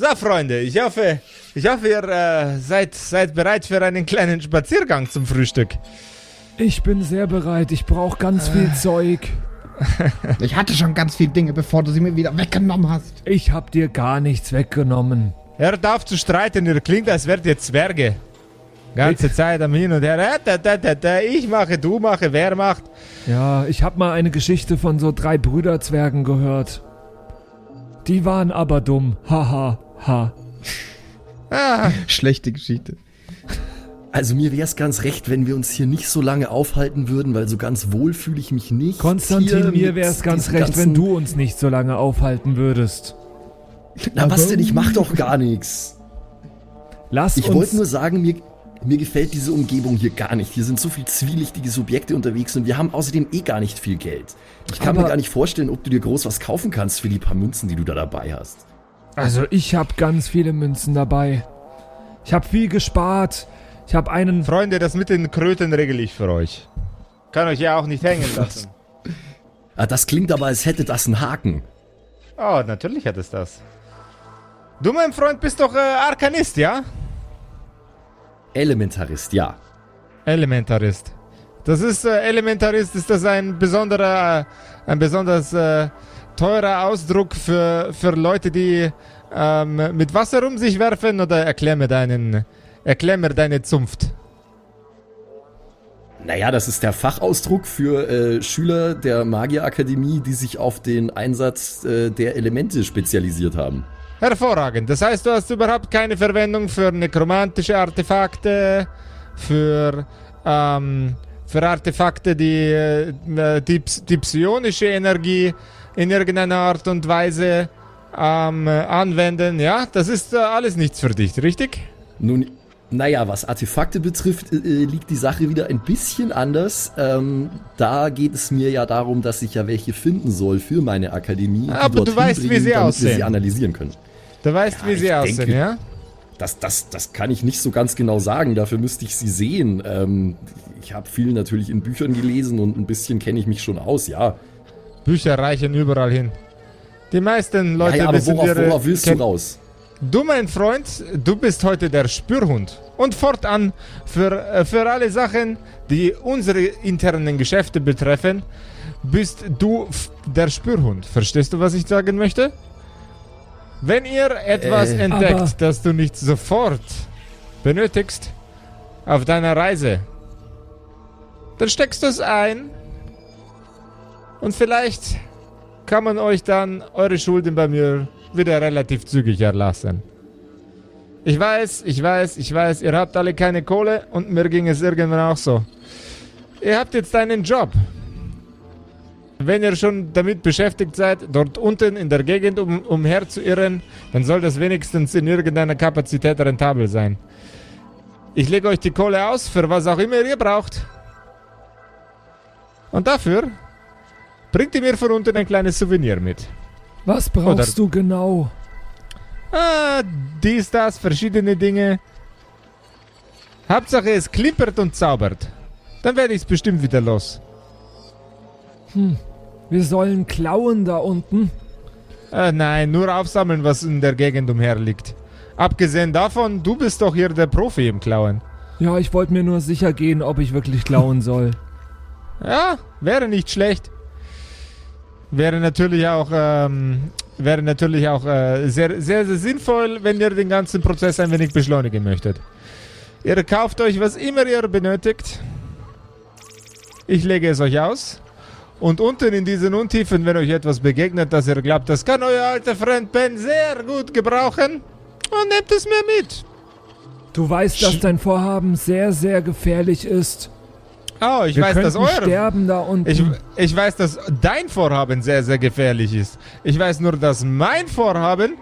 So, Freunde, ich hoffe, ich hoffe, ihr äh, seid, seid bereit für einen kleinen Spaziergang zum Frühstück. Ich bin sehr bereit. Ich brauche ganz viel Zeug. Ich hatte schon ganz viele Dinge, bevor du sie mir wieder weggenommen hast. Ich hab dir gar nichts weggenommen. Hört auf zu streiten, ihr klingt, als wärt ihr Zwerge. Ganze Zeit am Hin und Her. Äh, da, da, da, da, ich mache, du mache, wer macht. Ja, ich hab mal eine Geschichte von so drei Brüderzwergen gehört. Die waren aber dumm. Haha, ha. Ah, Schlechte Geschichte. Also mir wäre es ganz recht, wenn wir uns hier nicht so lange aufhalten würden, weil so ganz wohl fühle ich mich nicht. Konstantin, mir mit wär's ganz recht, wenn du uns nicht so lange aufhalten würdest. Na was denn, ich mach doch gar nichts. Lass Ich uns. wollte nur sagen, mir, mir gefällt diese Umgebung hier gar nicht. Hier sind so viel zwielichtige Subjekte unterwegs und wir haben außerdem eh gar nicht viel Geld. Ich kann Aber- mir gar nicht vorstellen, ob du dir groß was kaufen kannst für die paar Münzen, die du da dabei hast. Also ich hab ganz viele Münzen dabei. Ich hab viel gespart. Ich hab einen. Freunde, das mit den Kröten regel ich für euch. Kann euch ja auch nicht hängen lassen. Ah, das klingt aber, als hätte das einen Haken. Oh, natürlich hat es das. Du, mein Freund, bist doch äh, Arkanist, ja? Elementarist, ja. Elementarist. Das ist, äh, Elementarist, ist das ein besonderer, äh, ein besonders äh, teurer Ausdruck für, für Leute, die ähm, mit Wasser um sich werfen? Oder erklär mir deinen, erklär mir deine Zunft. Naja, das ist der Fachausdruck für äh, Schüler der Magierakademie, die sich auf den Einsatz äh, der Elemente spezialisiert haben. Hervorragend. Das heißt, du hast überhaupt keine Verwendung für nekromantische Artefakte, für, ähm, für Artefakte, die, äh, die, ps- die psionische Energie in irgendeiner Art und Weise ähm, äh, anwenden. Ja, das ist äh, alles nichts für dich, richtig? Nun, naja, was Artefakte betrifft, äh, äh, liegt die Sache wieder ein bisschen anders. Ähm, da geht es mir ja darum, dass ich ja welche finden soll für meine Akademie. die Aber du weißt, wie sie damit wir aussehen. sie analysieren können. Du weißt, Ja, wie sie aussehen, denke- ja? Das, das, das kann ich nicht so ganz genau sagen, dafür müsste ich sie sehen. Ähm, ich habe viel natürlich in Büchern gelesen und ein bisschen kenne ich mich schon aus, ja. Bücher reichen überall hin. Die meisten Leute ja, ja aber worauf, ihre- worauf willst du raus? Du, mein Freund, du bist heute der Spürhund. Und fortan für, äh, für alle Sachen, die unsere internen Geschäfte betreffen, bist du der Spürhund. Verstehst du, was ich sagen möchte? Wenn ihr etwas Äh, entdeckt, das du nicht sofort benötigst auf deiner Reise, dann steckst du es ein und vielleicht kann man euch dann eure Schulden bei mir wieder relativ zügig erlassen. Ich weiß, ich weiß, ich weiß, ihr habt alle keine Kohle und mir ging es irgendwann auch so. Ihr habt jetzt einen Job. Wenn ihr schon damit beschäftigt seid, dort unten in der Gegend um, umher zu irren, dann soll das wenigstens in irgendeiner Kapazität rentabel sein. Ich lege euch die Kohle aus, für was auch immer ihr braucht. Und dafür bringt ihr mir von unten ein kleines Souvenir mit. Was brauchst Oder- du genau? Ah, dies, das, verschiedene Dinge. Hauptsache es klimpert und zaubert. Dann werde ich es bestimmt wieder los. Wir sollen klauen da unten. Äh, nein, nur aufsammeln, was in der Gegend umherliegt. Abgesehen davon, du bist doch hier der Profi im Klauen. Ja, ich wollte mir nur sicher gehen, ob ich wirklich klauen soll. Ja, wäre nicht schlecht. Wäre natürlich auch, ähm, wäre natürlich auch äh, sehr, sehr, sehr sinnvoll, wenn ihr den ganzen Prozess ein wenig beschleunigen möchtet. Ihr kauft euch, was immer ihr benötigt. Ich lege es euch aus. Und unten in diesen Untiefen, wenn euch etwas begegnet, das ihr glaubt, das kann euer alter Freund Ben sehr gut gebrauchen, und nehmt es mir mit. Du weißt, dass dein Vorhaben sehr, sehr gefährlich ist. Oh, ich Wir weiß, dass eure sterben da unten. Ich, ich weiß, dass dein Vorhaben sehr, sehr gefährlich ist. Ich weiß nur, dass mein Vorhaben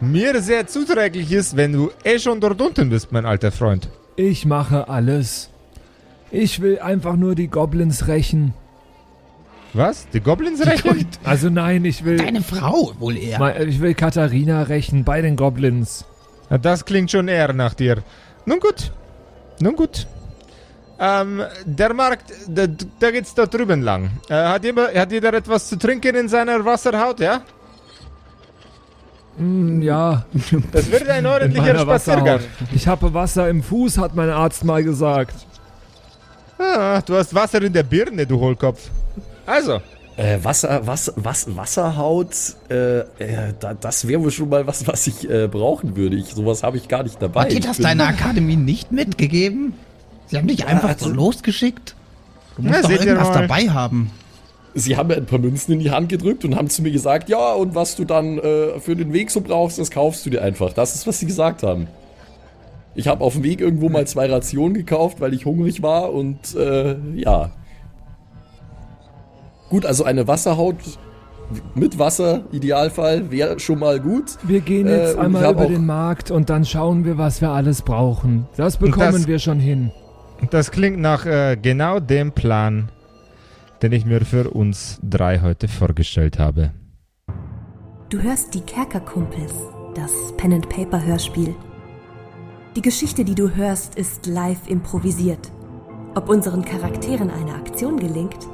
mir sehr zuträglich ist, wenn du eh schon dort unten bist, mein alter Freund. Ich mache alles. Ich will einfach nur die Goblins rächen. Was? Die Goblins rächen? Also nein, ich will, Deine Frau wohl eher. Mal- ich will Katharina rächen bei den Goblins. Ja, Das klingt schon eher nach dir. Nun gut. Nun gut. Ähm, der Markt, da, da geht's da drüben lang. Äh, hat, jeder, hat jeder etwas zu trinken in seiner Wasserhaut, ja? Hm, ja, Das wird ein in ordentlicher Spaziergang. Ich habe Wasser im Fuß, hat mein Arzt mal gesagt. Ah, du hast Wasser in der Birne, du Hohlkopf. Also, Äh, Wasser, was, was, Wasserhaut, äh, äh, da, das wäre wohl schon mal was, was ich äh, brauchen würde. Ich, sowas habe ich gar nicht dabei. Hat dir das deine Akademie nicht mitgegeben? Sie haben dich einfach so also- losgeschickt? Du musst Na, doch irgendwas dabei haben. Sie haben mir ein paar Münzen in die Hand gedrückt und haben zu mir gesagt, ja, und was du dann äh, für den Weg so brauchst, das kaufst du dir einfach. Das ist, was sie gesagt haben. Ich habe auf dem Weg irgendwo mal zwei Rationen gekauft, weil ich hungrig war und äh, ja. Gut, also eine Wasserhaut mit Wasser, Idealfall, wäre schon mal gut. Wir gehen Äh, jetzt ich einmal über den Markt und dann schauen wir, was wir alles brauchen. Das bekommen das- wir schon hin. das klingt nach äh, genau dem Plan, den ich mir für uns drei heute vorgestellt habe. Du hörst die Kerkerkumpels, das Pen-and-Paper-Hörspiel. Die Geschichte, die du hörst, ist live improvisiert. Ob unseren Charakteren eine Aktion gelingt,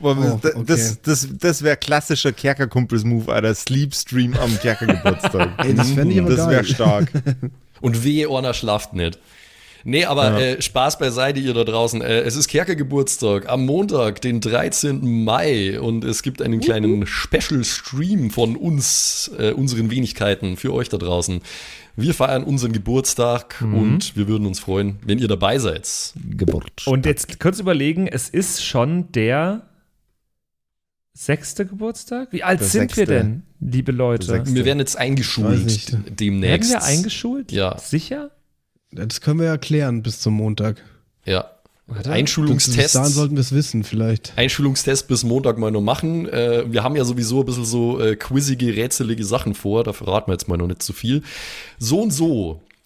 Boah, Oh, das okay. das, das, das wäre klassischer Kerkerkumpels-Move, Alter. Sleepstream am Kerkergeburtstag. Ey, das fänd ich aber Das wäre stark. Und wehe, Orna schlaft nicht. Nee, aber äh, Spaß beiseite, ihr da draußen. Äh, es ist Kerkergeburtstag am Montag, den 13. Mai. Und es gibt einen kleinen Special-Stream von uns, äh, unseren Wenigkeiten, für euch da draußen. Wir feiern unseren Geburtstag und wir würden uns freuen, wenn ihr dabei seid. Geburt. Und jetzt kurz überlegen, es ist schon der sechste Geburtstag? Wie alt Der sind wir sechste. denn, liebe Leute? Wir werden jetzt eingeschult nicht. Werden demnächst. wir eingeschult? Ja. Sicher? Das können wir ja klären bis zum Montag. Ja. Bis Einschulungstest. dahin sollten wir es wissen, vielleicht. Einschulungstest bis Montag mal noch machen. Äh, wir haben ja sowieso ein bisschen so äh, quizzige, rätselige Sachen vor. Da verraten wir jetzt mal noch nicht zu viel. So und so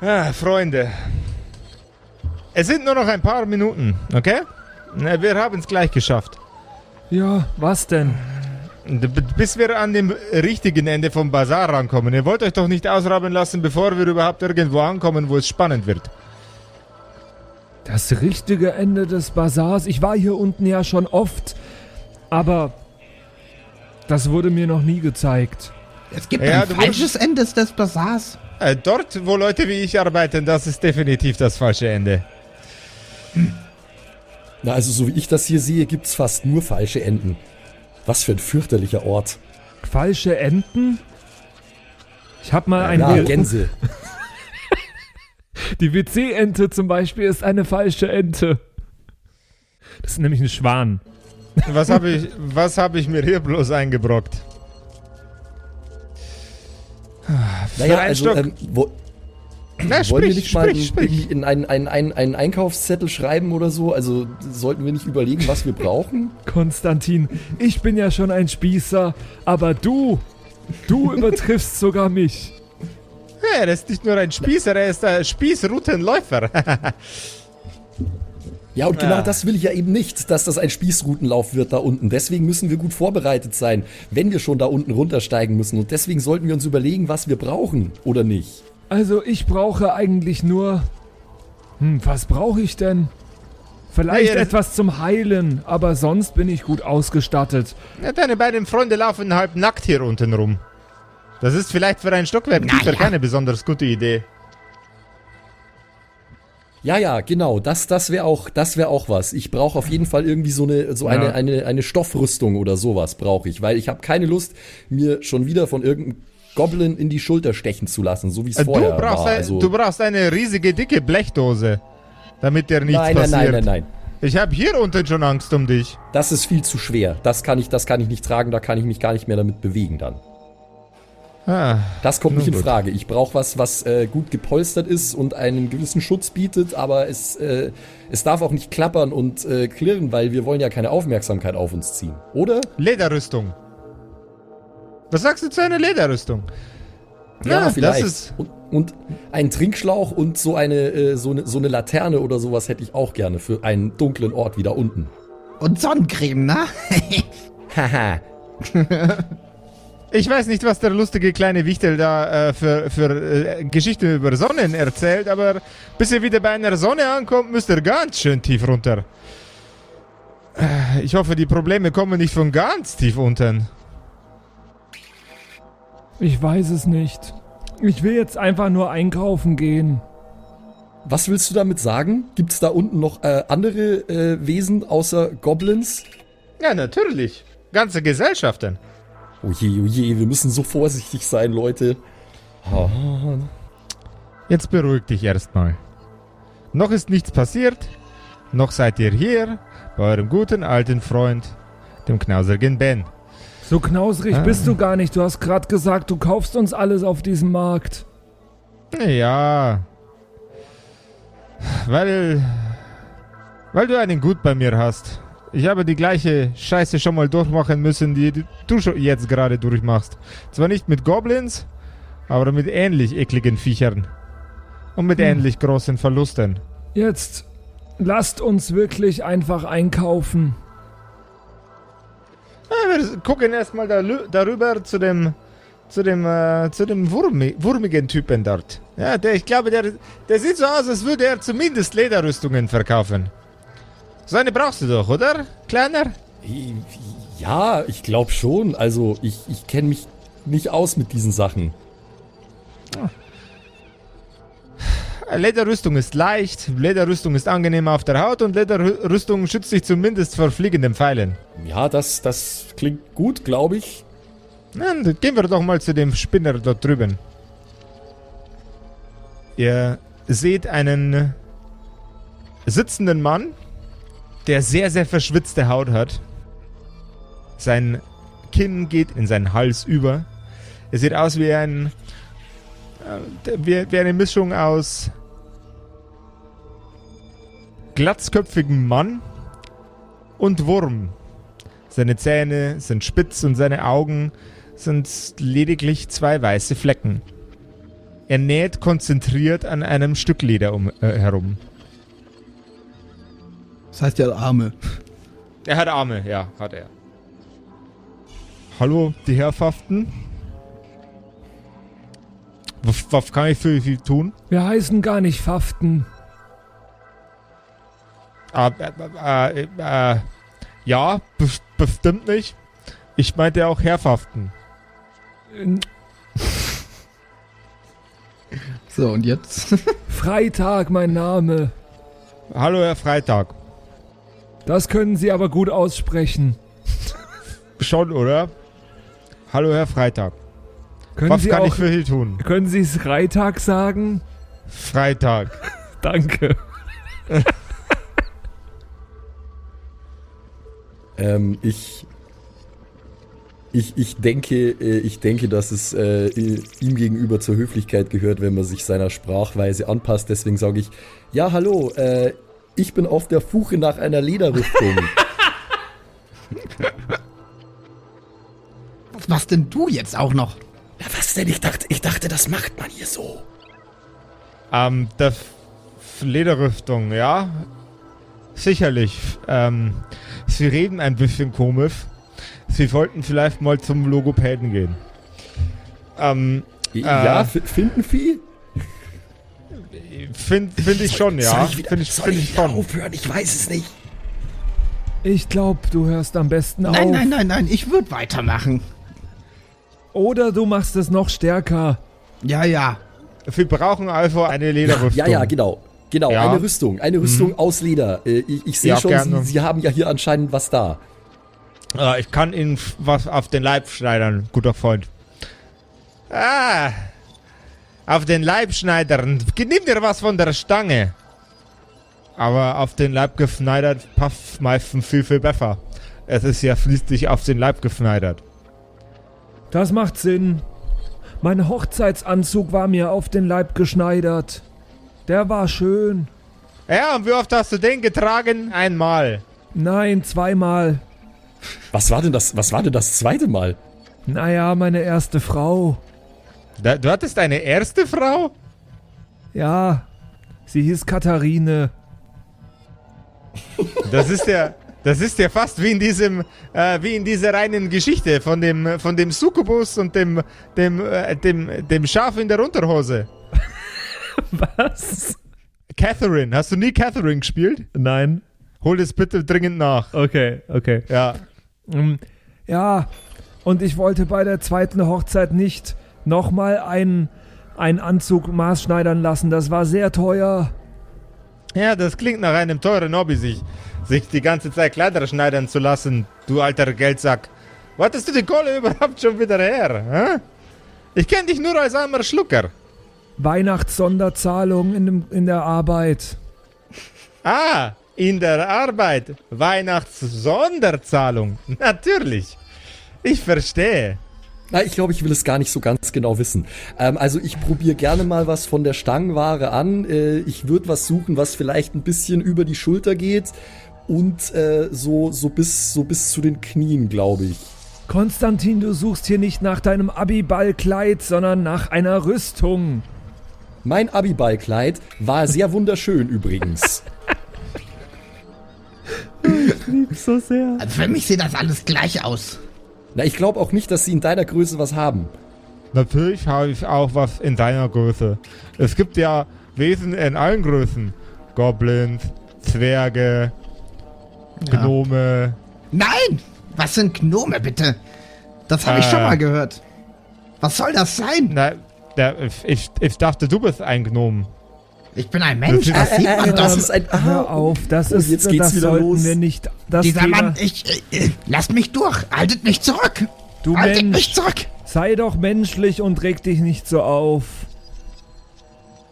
Ah, Freunde. Es sind nur noch ein paar Minuten, okay? Na, Wir haben es gleich geschafft. Ja, was denn? Bis wir an dem richtigen Ende vom Bazar rankommen. Ihr wollt euch doch nicht ausraben lassen, bevor wir überhaupt irgendwo ankommen, wo es spannend wird. Das richtige Ende des Bazars. Ich war hier unten ja schon oft, aber das wurde mir noch nie gezeigt. Es gibt Ja, ein falsches Ende des Bazars. Äh, dort, wo Leute wie ich arbeiten, das ist definitiv das falsche Ende. Na, also so wie ich das hier sehe, gibt's fast nur falsche Enden. Was für ein fürchterlicher Ort. Falsche Enten? Ich hab mal ein Ja, Bild- Gänse. Die WC-Ente zum Beispiel ist eine falsche Ente. Das ist nämlich ein Schwan. Was habe ich, was hab ich mir hier bloß eingebrockt? Naja, ein also, ähm, wo, Na, wollen wir nicht mal sprich, sprich. in einen, einen, einen, einen Einkaufszettel schreiben oder so? Also sollten wir nicht überlegen, was wir brauchen? Konstantin, ich bin ja schon ein Spießer, aber du, du übertriffst sogar mich. Ja, er ist nicht nur ein Spießer, er ist ein Spießrutenläufer. Ja, und genau Ja. das will ich ja eben nicht, dass das ein Spießrutenlauf wird da unten. Deswegen müssen wir gut vorbereitet sein, wenn wir schon da unten runtersteigen müssen. Und deswegen sollten wir uns überlegen, was wir brauchen oder nicht. Also ich brauche eigentlich nur. Hm, was brauche ich denn? Vielleicht Naja, etwas zum Heilen, aber sonst bin ich gut ausgestattet. Ja, deine beiden Freunde laufen halb nackt hier unten rum. Das ist vielleicht für ein Stockwerk tiefer keine besonders gute Idee. Ja, ja, genau. Das, das wäre auch, das wäre auch was. Ich brauche auf jeden Fall irgendwie so eine, so eine, Ja. eine, eine Stoffrüstung oder sowas brauche ich, weil ich habe keine Lust, mir schon wieder von irgendeinem Goblin in die Schulter stechen zu lassen, so wie es Äh, vorher brauchst, war. ein, Also, du brauchst eine riesige, dicke Blechdose, damit dir nichts nein, nein, passiert. nein, nein, nein. Ich habe hier unten schon Angst um dich. Das ist viel zu schwer. Das kann ich, das kann ich nicht tragen. Da kann ich mich gar nicht mehr damit bewegen dann. Ah, Das kommt nicht in. Frage. Ich brauche was, was äh, gut gepolstert ist und einen gewissen Schutz bietet, aber es, äh, es darf auch nicht klappern und äh, klirren, weil wir wollen ja keine Aufmerksamkeit auf uns ziehen. Oder? Lederrüstung. Was sagst du zu einer Lederrüstung? Ja, vielleicht. das ist- und, und ein Trinkschlauch und so eine, äh, so eine, so eine Laterne oder sowas hätte ich auch gerne für einen dunklen Ort wieder unten. Und Sonnencreme, ne? Haha. Ich weiß nicht, was der lustige kleine Wichtel da äh, für, für äh, Geschichten über Sonnen erzählt, aber bis er wieder bei einer Sonne ankommt, müsst ihr ganz schön tief runter. Äh, Ich hoffe, die Probleme kommen nicht von ganz tief unten. Ich weiß es nicht. Ich will jetzt einfach nur einkaufen gehen. Was willst du damit sagen? Gibt es da unten noch äh, andere äh, Wesen außer Goblins? Ja, natürlich. Ganze Gesellschaften. Oh je, oh je, wir müssen so vorsichtig sein, Leute. Jetzt beruhig dich erstmal. Noch ist nichts passiert. Noch seid ihr hier bei eurem guten alten Freund, dem knauserigen Ben. So knausrig Ah. bist du gar nicht. Du hast gerade gesagt, du kaufst uns alles auf diesem Markt. Ja. Weil. Weil du einen Gut bei mir hast. Ich habe die gleiche Scheiße schon mal durchmachen müssen, die du jetzt gerade durchmachst. Zwar nicht mit Goblins, aber mit ähnlich ekligen Viechern. Und mit ähnlich großen Verlusten. Jetzt lasst uns wirklich einfach einkaufen. Ja, wir gucken erstmal darüber zu dem. Zu dem, äh, zu dem Wurmi, wurmigen Typen dort. Ja, der, ich glaube, der, der sieht so aus, als würde er zumindest Lederrüstungen verkaufen. So eine brauchst du doch, oder? Kleiner? Ja, ich glaube schon. Also, ich, ich kenne mich nicht aus mit diesen Sachen. Lederrüstung ist leicht, Lederrüstung ist angenehm auf der Haut und Lederrüstung schützt dich zumindest vor fliegenden Pfeilen. Ja, das, das klingt gut, glaube ich. Dann gehen wir doch mal zu dem Spinner dort drüben. Ihr seht einen sitzenden Mann, der sehr, sehr verschwitzte Haut hat. Sein Kinn geht in seinen Hals über. Er sieht aus wie ein. äh, wie, eine Mischung aus glatzköpfigem Mann und Wurm. Seine Zähne sind spitz und seine Augen sind lediglich zwei weiße Flecken. Er näht konzentriert an einem Stück Leder um, äh, herum. Das heißt ja Arme. Er hat Arme, ja, hat er. Hallo, die Herrschaften. Was, was kann ich für Sie tun? Wir heißen gar nicht Faften. Ah, äh, äh, äh, ja, be bestimmt nicht. Ich meinte auch Herrschaften. So, und jetzt? Freitag, mein Name. Hallo, Herr Freitag. Das können Sie aber gut aussprechen. Schon, oder? Hallo, Herr Freitag. Können was Sie kann auch, ich für Sie tun? können Sie es Freitag sagen? Freitag. Danke. Ähm, ich, ich, ich denke, äh, ich denke, dass es äh, ihm gegenüber zur Höflichkeit gehört, wenn man sich seiner Sprachweise anpasst. Deswegen sage ich, ja, hallo, äh, ich bin auf der Suche nach einer Lederrüstung. Was machst denn du jetzt auch noch? ja, was denn? Ich dachte, ich dachte, das macht man hier so. Ähm, der F Lederrüstung, ja? sicherlich. Ähm, Sie reden ein bisschen komisch. Sie wollten vielleicht mal zum Logopäden gehen. Ähm, Ja, Äh. F- Findenvieh? Finde find ich schon, ja. Finde ich, find ich schon. aufhören? Ich weiß es nicht. Ich glaube, du hörst am besten Nein, auf. nein, nein, nein, ich würde weitermachen. Oder du machst es noch stärker. Ja, ja. Wir brauchen also eine Lederrüstung. Ja, ja, genau. Genau, Ja. eine Rüstung. Eine Rüstung aus Leder. Äh, ich ich sehe Ja, schon. Sie, Sie haben ja hier anscheinend was da. Ich kann Ihnen was auf den Leib schneidern, guter Freund. Ah, auf den Leib schneidern. Nimm dir was von der Stange. Aber auf den Leib geschneidert passt meistens viel, viel besser. Es ist ja schließlich auf den Leib geschneidert. Das macht Sinn. Mein Hochzeitsanzug war mir auf den Leib geschneidert. Der war schön. Ja, und wie oft hast du den getragen? Einmal. Nein, zweimal. Was war denn das, was war denn das zweite Mal? Naja, meine erste Frau. Da, du hattest eine erste Frau? Ja, sie hieß Katharine. Das ist ja, das ist ja fast wie in diesem, äh, wie in dieser reinen Geschichte von dem, von dem Succubus und dem, dem, äh, dem, dem Schaf in der Unterhose. Was? Catherine, hast du nie Catherine gespielt? Nein. Hol das bitte dringend nach. Okay, okay. Ja. Mm, Ja, und ich wollte bei der zweiten Hochzeit nicht nochmal einen, einen Anzug maßschneidern lassen. Das war sehr teuer. Ja, das klingt nach einem teuren Hobby, sich, sich die ganze Zeit Kleider schneidern zu lassen, du alter Geldsack. Wo hattest du die Kohle überhaupt schon wieder her? Hä? Ich kenne dich nur als armer Schlucker. Weihnachtssonderzahlung in, dem, in der Arbeit. Ah, in der Arbeit. Weihnachtssonderzahlung. Natürlich. Ich verstehe. Na, ich glaube, ich will es gar nicht so ganz genau wissen. Ähm, also ich probiere gerne mal was von der Stangenware an. Äh, ich würde was suchen, was vielleicht ein bisschen über die Schulter geht und äh, so, so, bis, so bis zu den Knien, glaube ich. Konstantin, du suchst hier nicht nach deinem Abiballkleid, sondern nach einer Rüstung. Mein Abiballkleid war sehr wunderschön übrigens. So sehr. Also für mich sieht das alles gleich aus. Na, ich glaube auch nicht, dass sie in deiner Größe was haben. Natürlich habe ich auch was in deiner Größe. Es gibt ja Wesen in allen Größen. Goblins, Zwerge, Ja. Gnome. Nein! Was sind Gnome, bitte? Das habe ich Äh. schon mal gehört. Was soll das sein? Na, der, ich, ich dachte, du bist ein Gnome. Ich bin ein Mensch, Das das ist- sieht man das doch. ist ein. Hör auf, das oh, ist jetzt geht's das wieder sollten los. wir nicht. Das Dieser Thema, Mann, ich, äh, äh, lasst mich durch. Haltet mich zurück. du Haltet Mensch, mich zurück. sei doch menschlich und reg dich nicht so auf.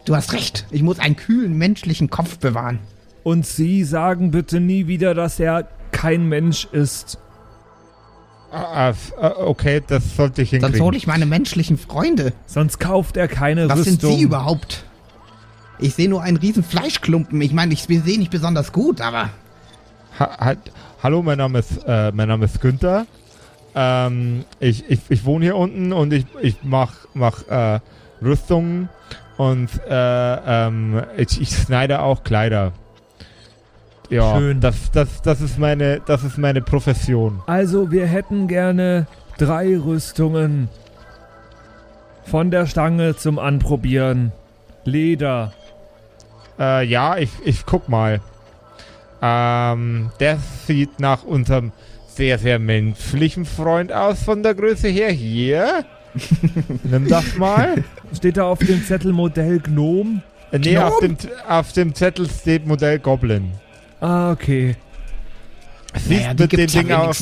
Du hast recht. Ich muss einen kühlen menschlichen Kopf bewahren. Und Sie sagen bitte nie wieder, dass er kein Mensch ist. Ah, ah, okay, das sollte ich Sonst hinkriegen. hole ich meine menschlichen Freunde. Sonst kauft er keine Was Rüstung. sind Sie überhaupt? Ich sehe nur einen riesen Fleischklumpen. Ich meine, ich sehe nicht besonders gut, aber Ha, halt, hallo, mein Name ist, äh, mein Name ist Günther. Ähm, ich, ich, ich wohne hier unten und ich, ich mach, mach äh, Rüstungen und äh, ähm, ich, ich schneide auch Kleider. Ja, Schön. Das, das, das, ist meine, das ist meine Profession. Also, wir hätten gerne drei Rüstungen. Von der Stange zum Anprobieren. Leder. Äh, ja, ich, ich guck mal. Ähm, der sieht nach unserem sehr, sehr menschlichen Freund aus von der Größe her. Hier. Nimm das mal. Steht da auf dem Zettel Modell Gnome? Äh, nee, auf dem, auf dem Zettel steht Modell Goblin. Ah, okay. Siehst, naja, mit dem Ding auch,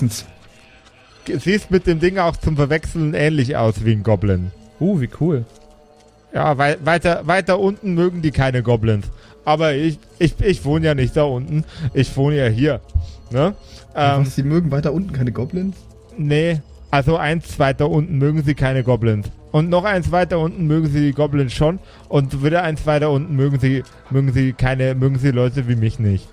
siehst mit dem Ding auch zum Verwechseln ähnlich aus wie ein Goblin. Uh, wie cool. Ja, wei weiter, weiter unten mögen die keine Goblins. Aber ich, ich, ich wohne ja nicht da unten. Ich wohne ja hier. Ne? Ähm, Sie mögen weiter unten keine Goblins? nee, also eins weiter unten mögen sie keine Goblins. Und noch eins weiter unten mögen sie die Goblins schon. Und wieder eins weiter unten mögen sie, mögen sie keine, mögen sie Leute wie mich nicht.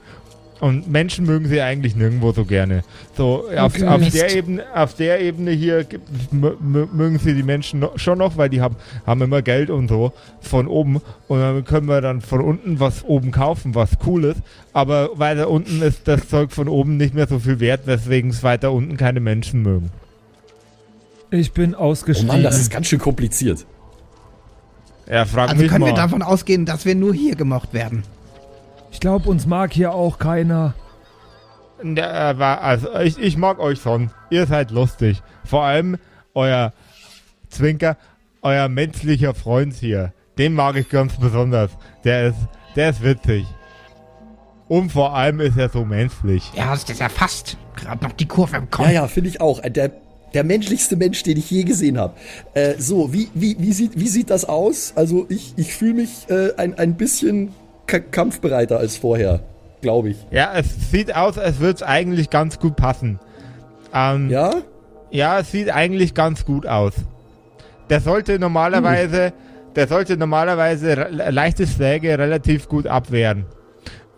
Und Menschen mögen sie eigentlich nirgendwo so gerne. So, auf, Okay. auf, der Ebene, auf der Ebene hier gibt, mögen sie die Menschen no, schon noch, weil die haben, haben immer Geld und so von oben. Und dann können wir dann von unten was oben kaufen, was cool ist. Aber weiter unten ist das Zeug von oben nicht mehr so viel wert, weswegen es weiter unten keine Menschen mögen. Ich bin Oh ausgestiegen. Mann, das ist ganz schön kompliziert. Ja, frag Also mich können mal. wir davon ausgehen, dass wir nur hier gemocht werden. Ich glaube, uns mag hier auch keiner. Ja, äh, war- also ich, ich mag euch schon. Ihr seid lustig. Vor allem euer Zwinker, euer menschlicher Freund hier. Den mag ich ganz besonders. Der ist, der ist witzig. Und vor allem ist er so menschlich. Ja, das erfasst. Gerade noch die Kurve im Kopf. Ja, ja, finde ich auch. Der, der menschlichste Mensch, den ich je gesehen habe. Äh, so, wie, wie, wie, sieht, wie sieht das aus? Also ich, ich fühle mich äh, ein, ein bisschen kampfbereiter als vorher, glaube ich. Ja, es sieht aus, als würde es eigentlich ganz gut passen. Ähm, Ja? Ja, es sieht eigentlich ganz gut aus. Der sollte normalerweise, der sollte normalerweise re- leichte Schläge relativ gut abwehren.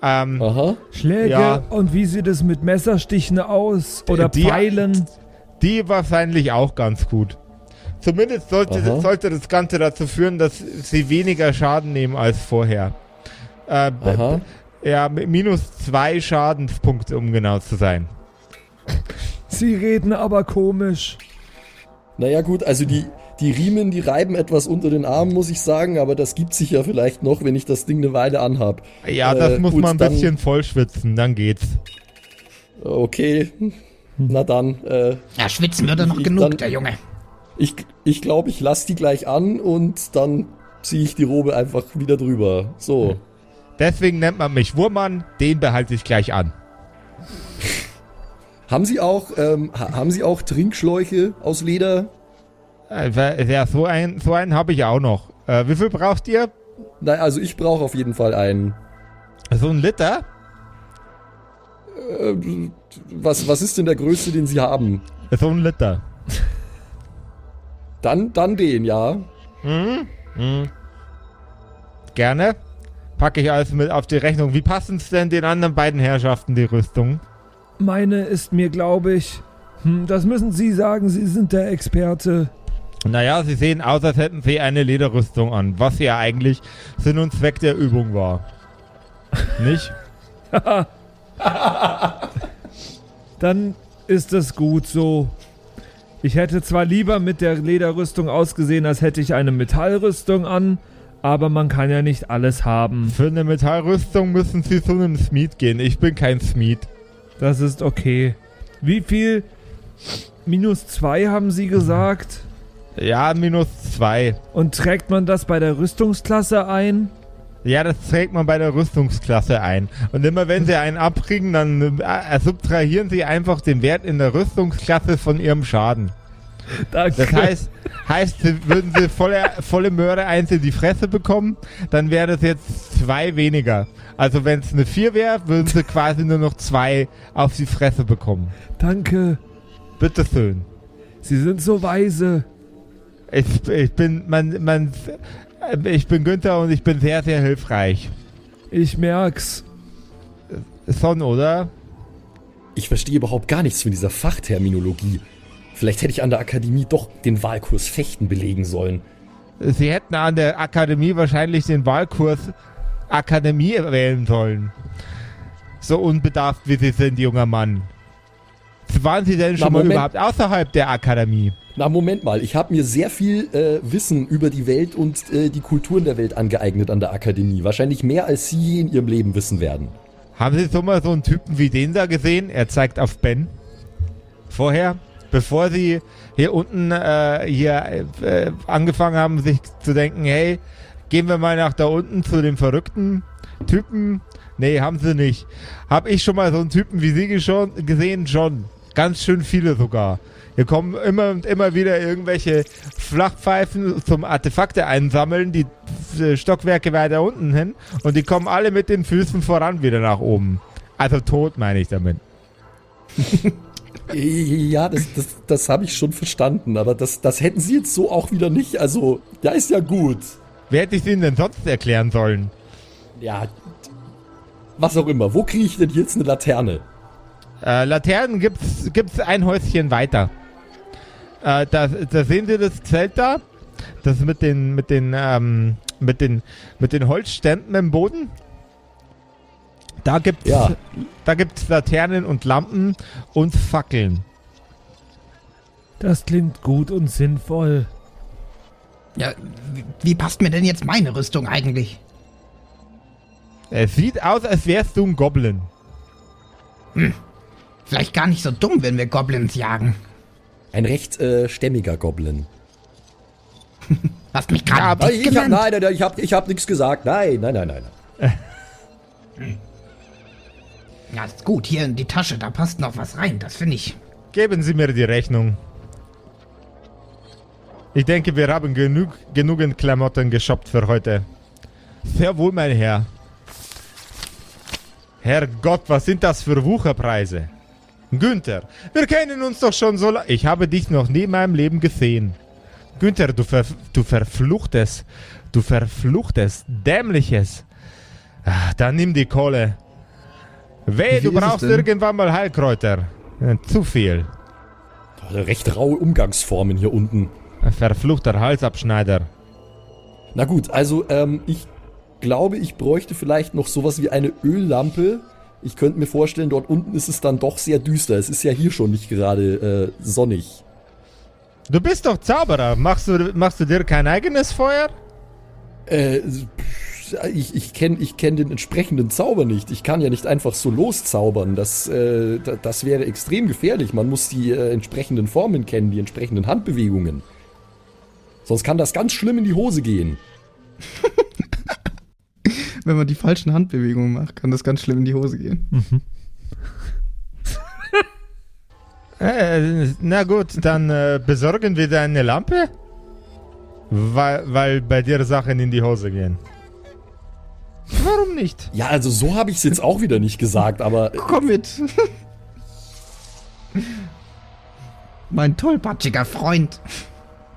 Ähm, Aha. Schläge Ja. und wie sieht es mit Messerstichen aus? Oder Die- Pfeilen? Die wahrscheinlich auch ganz gut. Zumindest sollte, Aha. sollte das Ganze dazu führen, dass sie weniger Schaden nehmen als vorher. Äh, Aha. ja, mit minus zwei Schadenspunkte, um genau zu sein. Sie reden aber komisch. Naja gut, also die, die Riemen, die reiben etwas unter den Armen, muss ich sagen, aber das gibt sich ja vielleicht noch, wenn ich das Ding eine Weile anhab. Ja, Äh, das muss man ein dann- bisschen vollschwitzen, dann geht's. Okay, na dann. Äh, Ja, schwitzen würde noch Ich- genug, dann- der Junge. ich ich glaube, ich lasse die gleich an und dann ziehe ich die Robe einfach wieder drüber. So. Deswegen nennt man mich Wurmann, den behalte ich gleich an. Haben Sie auch, ähm, ha haben Sie auch Trinkschläuche aus Leder? Äh, Ja, so einen, so einen habe ich auch noch. Äh, wie viel braucht ihr? Nein, also ich brauche auf jeden Fall einen. So ein Liter? Äh, was, was ist denn der größte, den Sie haben? So ein Liter. Dann, dann den, ja. Gerne. Packe ich alles mit auf die Rechnung. Wie passen es denn den anderen beiden Herrschaften, die Rüstung? Meine ist mir, glaube ich. Hm, das müssen Sie sagen, Sie sind der Experte. Naja, sie sehen aus, als hätten sie eine Lederrüstung an, was ja eigentlich Sinn und Zweck der Übung war. Nicht? Dann ist es gut so. Ich hätte zwar lieber mit der Lederrüstung ausgesehen, als hätte ich eine Metallrüstung an, aber man kann ja nicht alles haben. Für eine Metallrüstung müssen sie zu einem Smith gehen. Ich bin kein Smith. Das ist okay. Wie viel? Minus zwei haben Sie gesagt? Ja, minus zwei. Und trägt man das bei der Rüstungsklasse ein? Ja, das trägt man bei der Rüstungsklasse ein. Und immer wenn sie einen abkriegen, dann äh, subtrahieren sie einfach den Wert in der Rüstungsklasse von ihrem Schaden. Danke. Das heißt, heißt würden sie volle, volle Möhre eins in die Fresse bekommen, dann wäre das jetzt zwei weniger. Also wenn es eine vier wäre, würden sie quasi nur noch zwei auf die Fresse bekommen. Danke. Bitteschön. Sie sind so weise. Ich, ich bin, man, man, ich bin Günther und ich bin sehr, sehr hilfreich. Ich merk's. Son, oder? Ich verstehe überhaupt gar nichts von dieser Fachterminologie. Vielleicht hätte ich an der Akademie doch den Wahlkurs Fechten belegen sollen. Sie hätten an der Akademie wahrscheinlich den Wahlkurs Akademie wählen sollen. So unbedarft wie Sie sind, junger Mann. Waren Sie denn schon mal Moment. überhaupt außerhalb der Akademie? Na, Moment mal, ich habe mir sehr viel äh, Wissen über die Welt und äh, die Kulturen der Welt angeeignet an der Akademie. Wahrscheinlich mehr, als Sie je in Ihrem Leben wissen werden. Haben Sie so mal so einen Typen wie den da gesehen? Er zeigt auf Ben. Vorher, bevor Sie hier unten äh, hier äh, angefangen haben, sich zu denken, hey, gehen wir mal nach da unten zu dem verrückten Typen. Nee, haben Sie nicht. Hab ich schon mal so einen Typen wie Sie gesehen? Schon. Ganz schön viele sogar. Hier kommen immer und immer wieder irgendwelche Flachpfeifen zum Artefakte einsammeln, die äh, Stockwerke weiter unten hin. Und die kommen alle mit den Füßen voran wieder nach oben. Also tot meine ich damit. Ja, das, das, das habe ich schon verstanden, aber das, das hätten Sie jetzt so auch wieder nicht. Also, ja, ist ja gut. Wer hätte ich Ihnen denn sonst erklären sollen? Ja, was auch immer. Wo kriege ich denn jetzt eine Laterne? Äh, Laternen gibt's, gibt's ein Häuschen weiter. Äh, da, da sehen Sie das Zelt da? Das mit den, mit den, ähm, mit den, mit den Holzständen im Boden? Da gibt's, Ja. da gibt's Laternen und Lampen und Fackeln. Das klingt gut und sinnvoll. Ja, wie, wie passt mir denn jetzt meine Rüstung eigentlich? Es sieht aus, als wärst du ein Goblin. Vielleicht gar nicht so dumm, wenn wir Goblins jagen. Ein recht äh, stämmiger Goblin. Hast mich gerade ich hab, genannt. nein, nein, nein, ich habe ich hab nichts gesagt. Nein, nein, nein, nein. Ja, ist gut. Hier in die Tasche, da passt noch was rein. Das finde ich. Geben Sie mir die Rechnung. Ich denke, wir haben genug, genügend Klamotten geshoppt für heute. Sehr wohl, mein Herr. Herrgott, was sind das für Wucherpreise? Günther, wir kennen uns doch schon so lange. Ich habe dich noch nie in meinem Leben gesehen. Günther, du, ver du verfluchtes, du verfluchtes, dämliches. Ah, Dann nimm die Kohle. Weh, du brauchst irgendwann mal Heilkräuter. Äh, Zu viel. Recht raue Umgangsformen hier unten. Ein verfluchter Halsabschneider. Na gut, also ähm, ich glaube, ich bräuchte vielleicht noch sowas wie eine Öllampe. Ich könnte mir vorstellen, dort unten ist es dann doch sehr düster. Es ist ja hier schon nicht gerade äh, sonnig. Du bist doch Zauberer. Machst du, machst du dir kein eigenes Feuer? Äh, pff, ich, ich kenne ich kenn den entsprechenden Zauber nicht. Ich kann ja nicht einfach so loszaubern. Das, äh, da- das wäre extrem gefährlich. Man muss die äh, entsprechenden Formen kennen, die entsprechenden Handbewegungen. Sonst kann das ganz schlimm in die Hose gehen. Wenn man die falschen Handbewegungen macht, kann das ganz schlimm in die Hose gehen. Äh, na gut, dann äh, besorgen wir dir eine Lampe. Weil, weil bei dir Sachen in die Hose gehen. Warum nicht? Ja, also so habe ich es jetzt auch wieder nicht gesagt, aber Komm mit. Mein tollpatschiger Freund.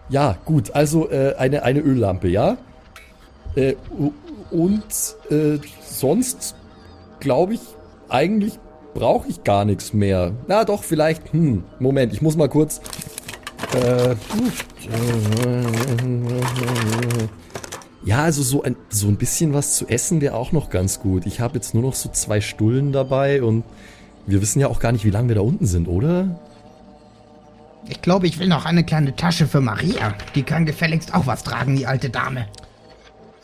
Ja, gut, also äh, eine, eine Öllampe, ja? Äh, und äh, sonst glaube ich, eigentlich brauche ich gar nichts mehr. Na doch, vielleicht, hm, Moment, ich muss mal kurz. Äh, ja, also so ein, so ein bisschen was zu essen wäre auch noch ganz gut. Ich habe jetzt nur noch so zwei Stullen dabei und wir wissen ja auch gar nicht, wie lange wir da unten sind, oder? Ich glaube, ich will noch eine kleine Tasche für Maria. Die kann gefälligst auch was tragen, die alte Dame.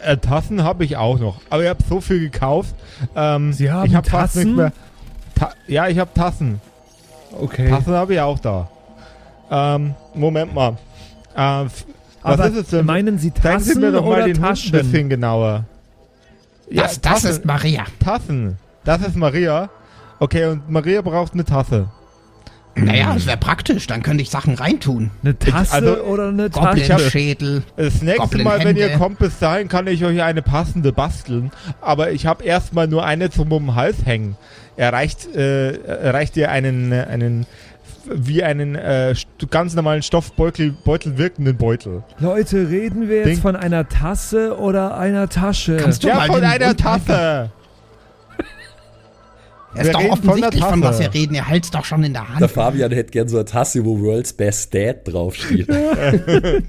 Äh, Tassen habe ich auch noch. Aber ich habe so viel gekauft. Ähm, Sie haben ich hab fast Tassen? nicht mehr. Ta ja, ich habe Tassen. Okay. Tassen habe ich auch da. Ähm, Moment mal. Ähm, f- was Aber ist es denn? meinen Sie Zeigen Sie Tassen mir doch mal oder den Hund ein Taschen? bisschen genauer. Das, das ist Maria. Tassen. Das ist Maria. Okay, und Maria braucht eine Tasse. Naja, es wäre praktisch. Dann könnte ich Sachen reintun. Eine Tasse also, oder eine Tasche? Goblin-Schädel. Das nächste Goblin Mal, wenn ihr kommt, bis dahin kann ich euch eine passende basteln. Aber ich habe erstmal nur eine zum um den Hals hängen. Er reicht, äh, er reicht dir einen, äh, einen wie einen äh, ganz normalen Stoffbeutel Beutel wirkenden Beutel. Leute, reden wir jetzt Ding. von einer Tasse oder einer Tasche? Kannst du ja, mal von einer? Tasse. Es ist doch reden von der offensichtlich, von was Tasse. wir reden. Ihr halt's doch schon in der Der Hand. Fabian hätte gern so eine Tasse, wo World's Best Dad draufsteht.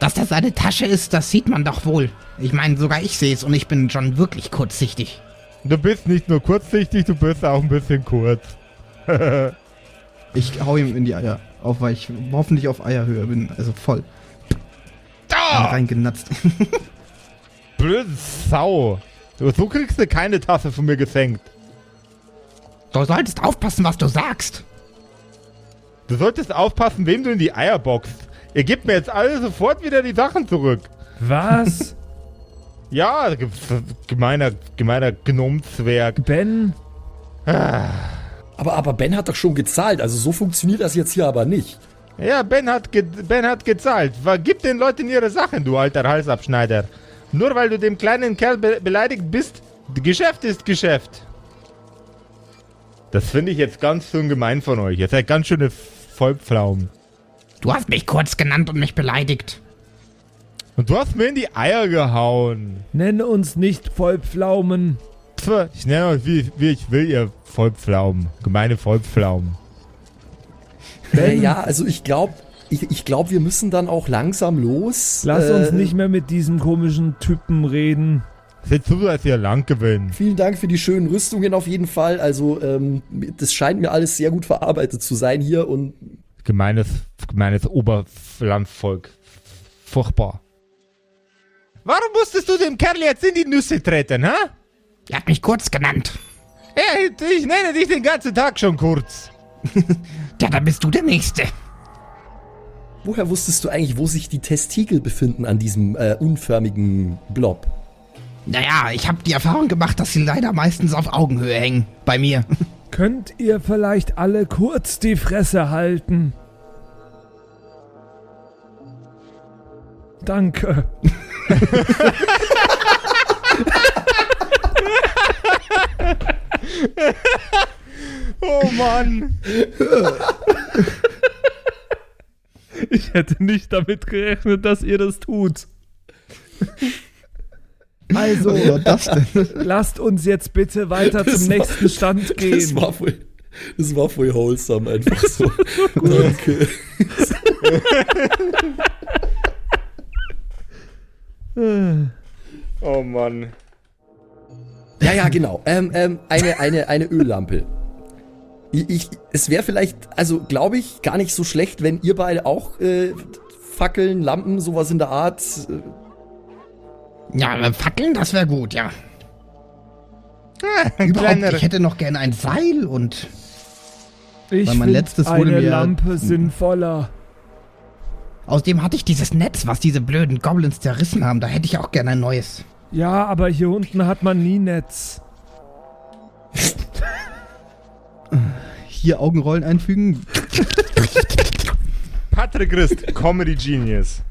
Dass das eine Tasche ist, das sieht man doch wohl. Ich meine, sogar ich sehe es und ich bin schon wirklich kurzsichtig. Du bist nicht nur kurzsichtig, du bist auch ein bisschen kurz. Ich hau ihm in die Eier. Auf, weil ich hoffentlich auf Eierhöhe bin. Also voll. Ah! Reingenatzt. Blöde Sau. Du, so kriegst du keine Tasse von mir geschenkt. Du solltest aufpassen, was du sagst. Du solltest aufpassen, wem du in die Eier boxt. Ihr gebt mir jetzt alle sofort wieder die Sachen zurück. Was? Ja, ge- gemeiner, gemeiner Gnomzwerg. Ben? Aber, aber Ben hat doch schon gezahlt, also so funktioniert das jetzt hier aber nicht. Ja, Ben hat, ge ben hat gezahlt. Gib den Leuten ihre Sachen, du alter Halsabschneider. Nur weil du dem kleinen Kerl be beleidigt bist, Geschäft ist Geschäft. Das finde ich jetzt ganz schön gemein von euch. Ihr seid ganz schöne Vollpflaumen. Du hast mich kurz genannt und mich beleidigt. Und du hast mir in die Eier gehauen. Nenn uns nicht Vollpflaumen. Pf, ich nenne euch wie, wie ich will, ihr Vollpflaumen. Gemeine Vollpflaumen. Äh, ja, also ich glaube, ich, ich glaube, wir müssen dann auch langsam los. Lass Äh, uns nicht mehr mit diesem komischen Typen reden. Seht zu, dass ihr lang gewinnt. Vielen Dank für die schönen Rüstungen auf jeden Fall. Also, ähm, das scheint mir alles sehr gut verarbeitet zu sein hier und Gemeines, gemeines Oberlandvolk. Furchtbar. Warum musstest du dem Kerl jetzt in die Nüsse treten, hä? Er hat mich kurz genannt. Ja, ich nenne dich den ganzen Tag schon kurz. Ja, dann bist du der Nächste. woher wusstest du eigentlich, wo sich die Testikel befinden an diesem äh, unförmigen Blob? Naja, ich habe die Erfahrung gemacht, dass sie leider meistens auf Augenhöhe hängen. Bei mir. Könnt ihr vielleicht alle kurz die Fresse halten? Danke. Oh Mann. Ich hätte nicht damit gerechnet, dass ihr das tut. Also, das lasst uns jetzt bitte weiter Das zum war- nächsten Stand Das gehen. war voll, das war voll wholesome, einfach so. Danke. Oh Mann. Ja, ja, genau. Ähm, ähm, eine, eine, eine Öllampe. Ich, ich, es wäre vielleicht, also glaube ich, gar nicht so schlecht, wenn ihr beide auch äh, Fackeln, Lampen, sowas in der Art. Äh, Ja, Fackeln, das wäre gut, ja. Ein Überhaupt, ich hätte noch gerne ein Seil und Ich Weil mein find letztes wurde eine mir- Lampe sinnvoller. außerdem hatte ich dieses Netz, was diese blöden Goblins zerrissen haben. Da hätte ich auch gerne ein neues. Ja, aber hier unten hat man nie Netz. Hier Augenrollen einfügen. Patrick Christ, Comedy Genius.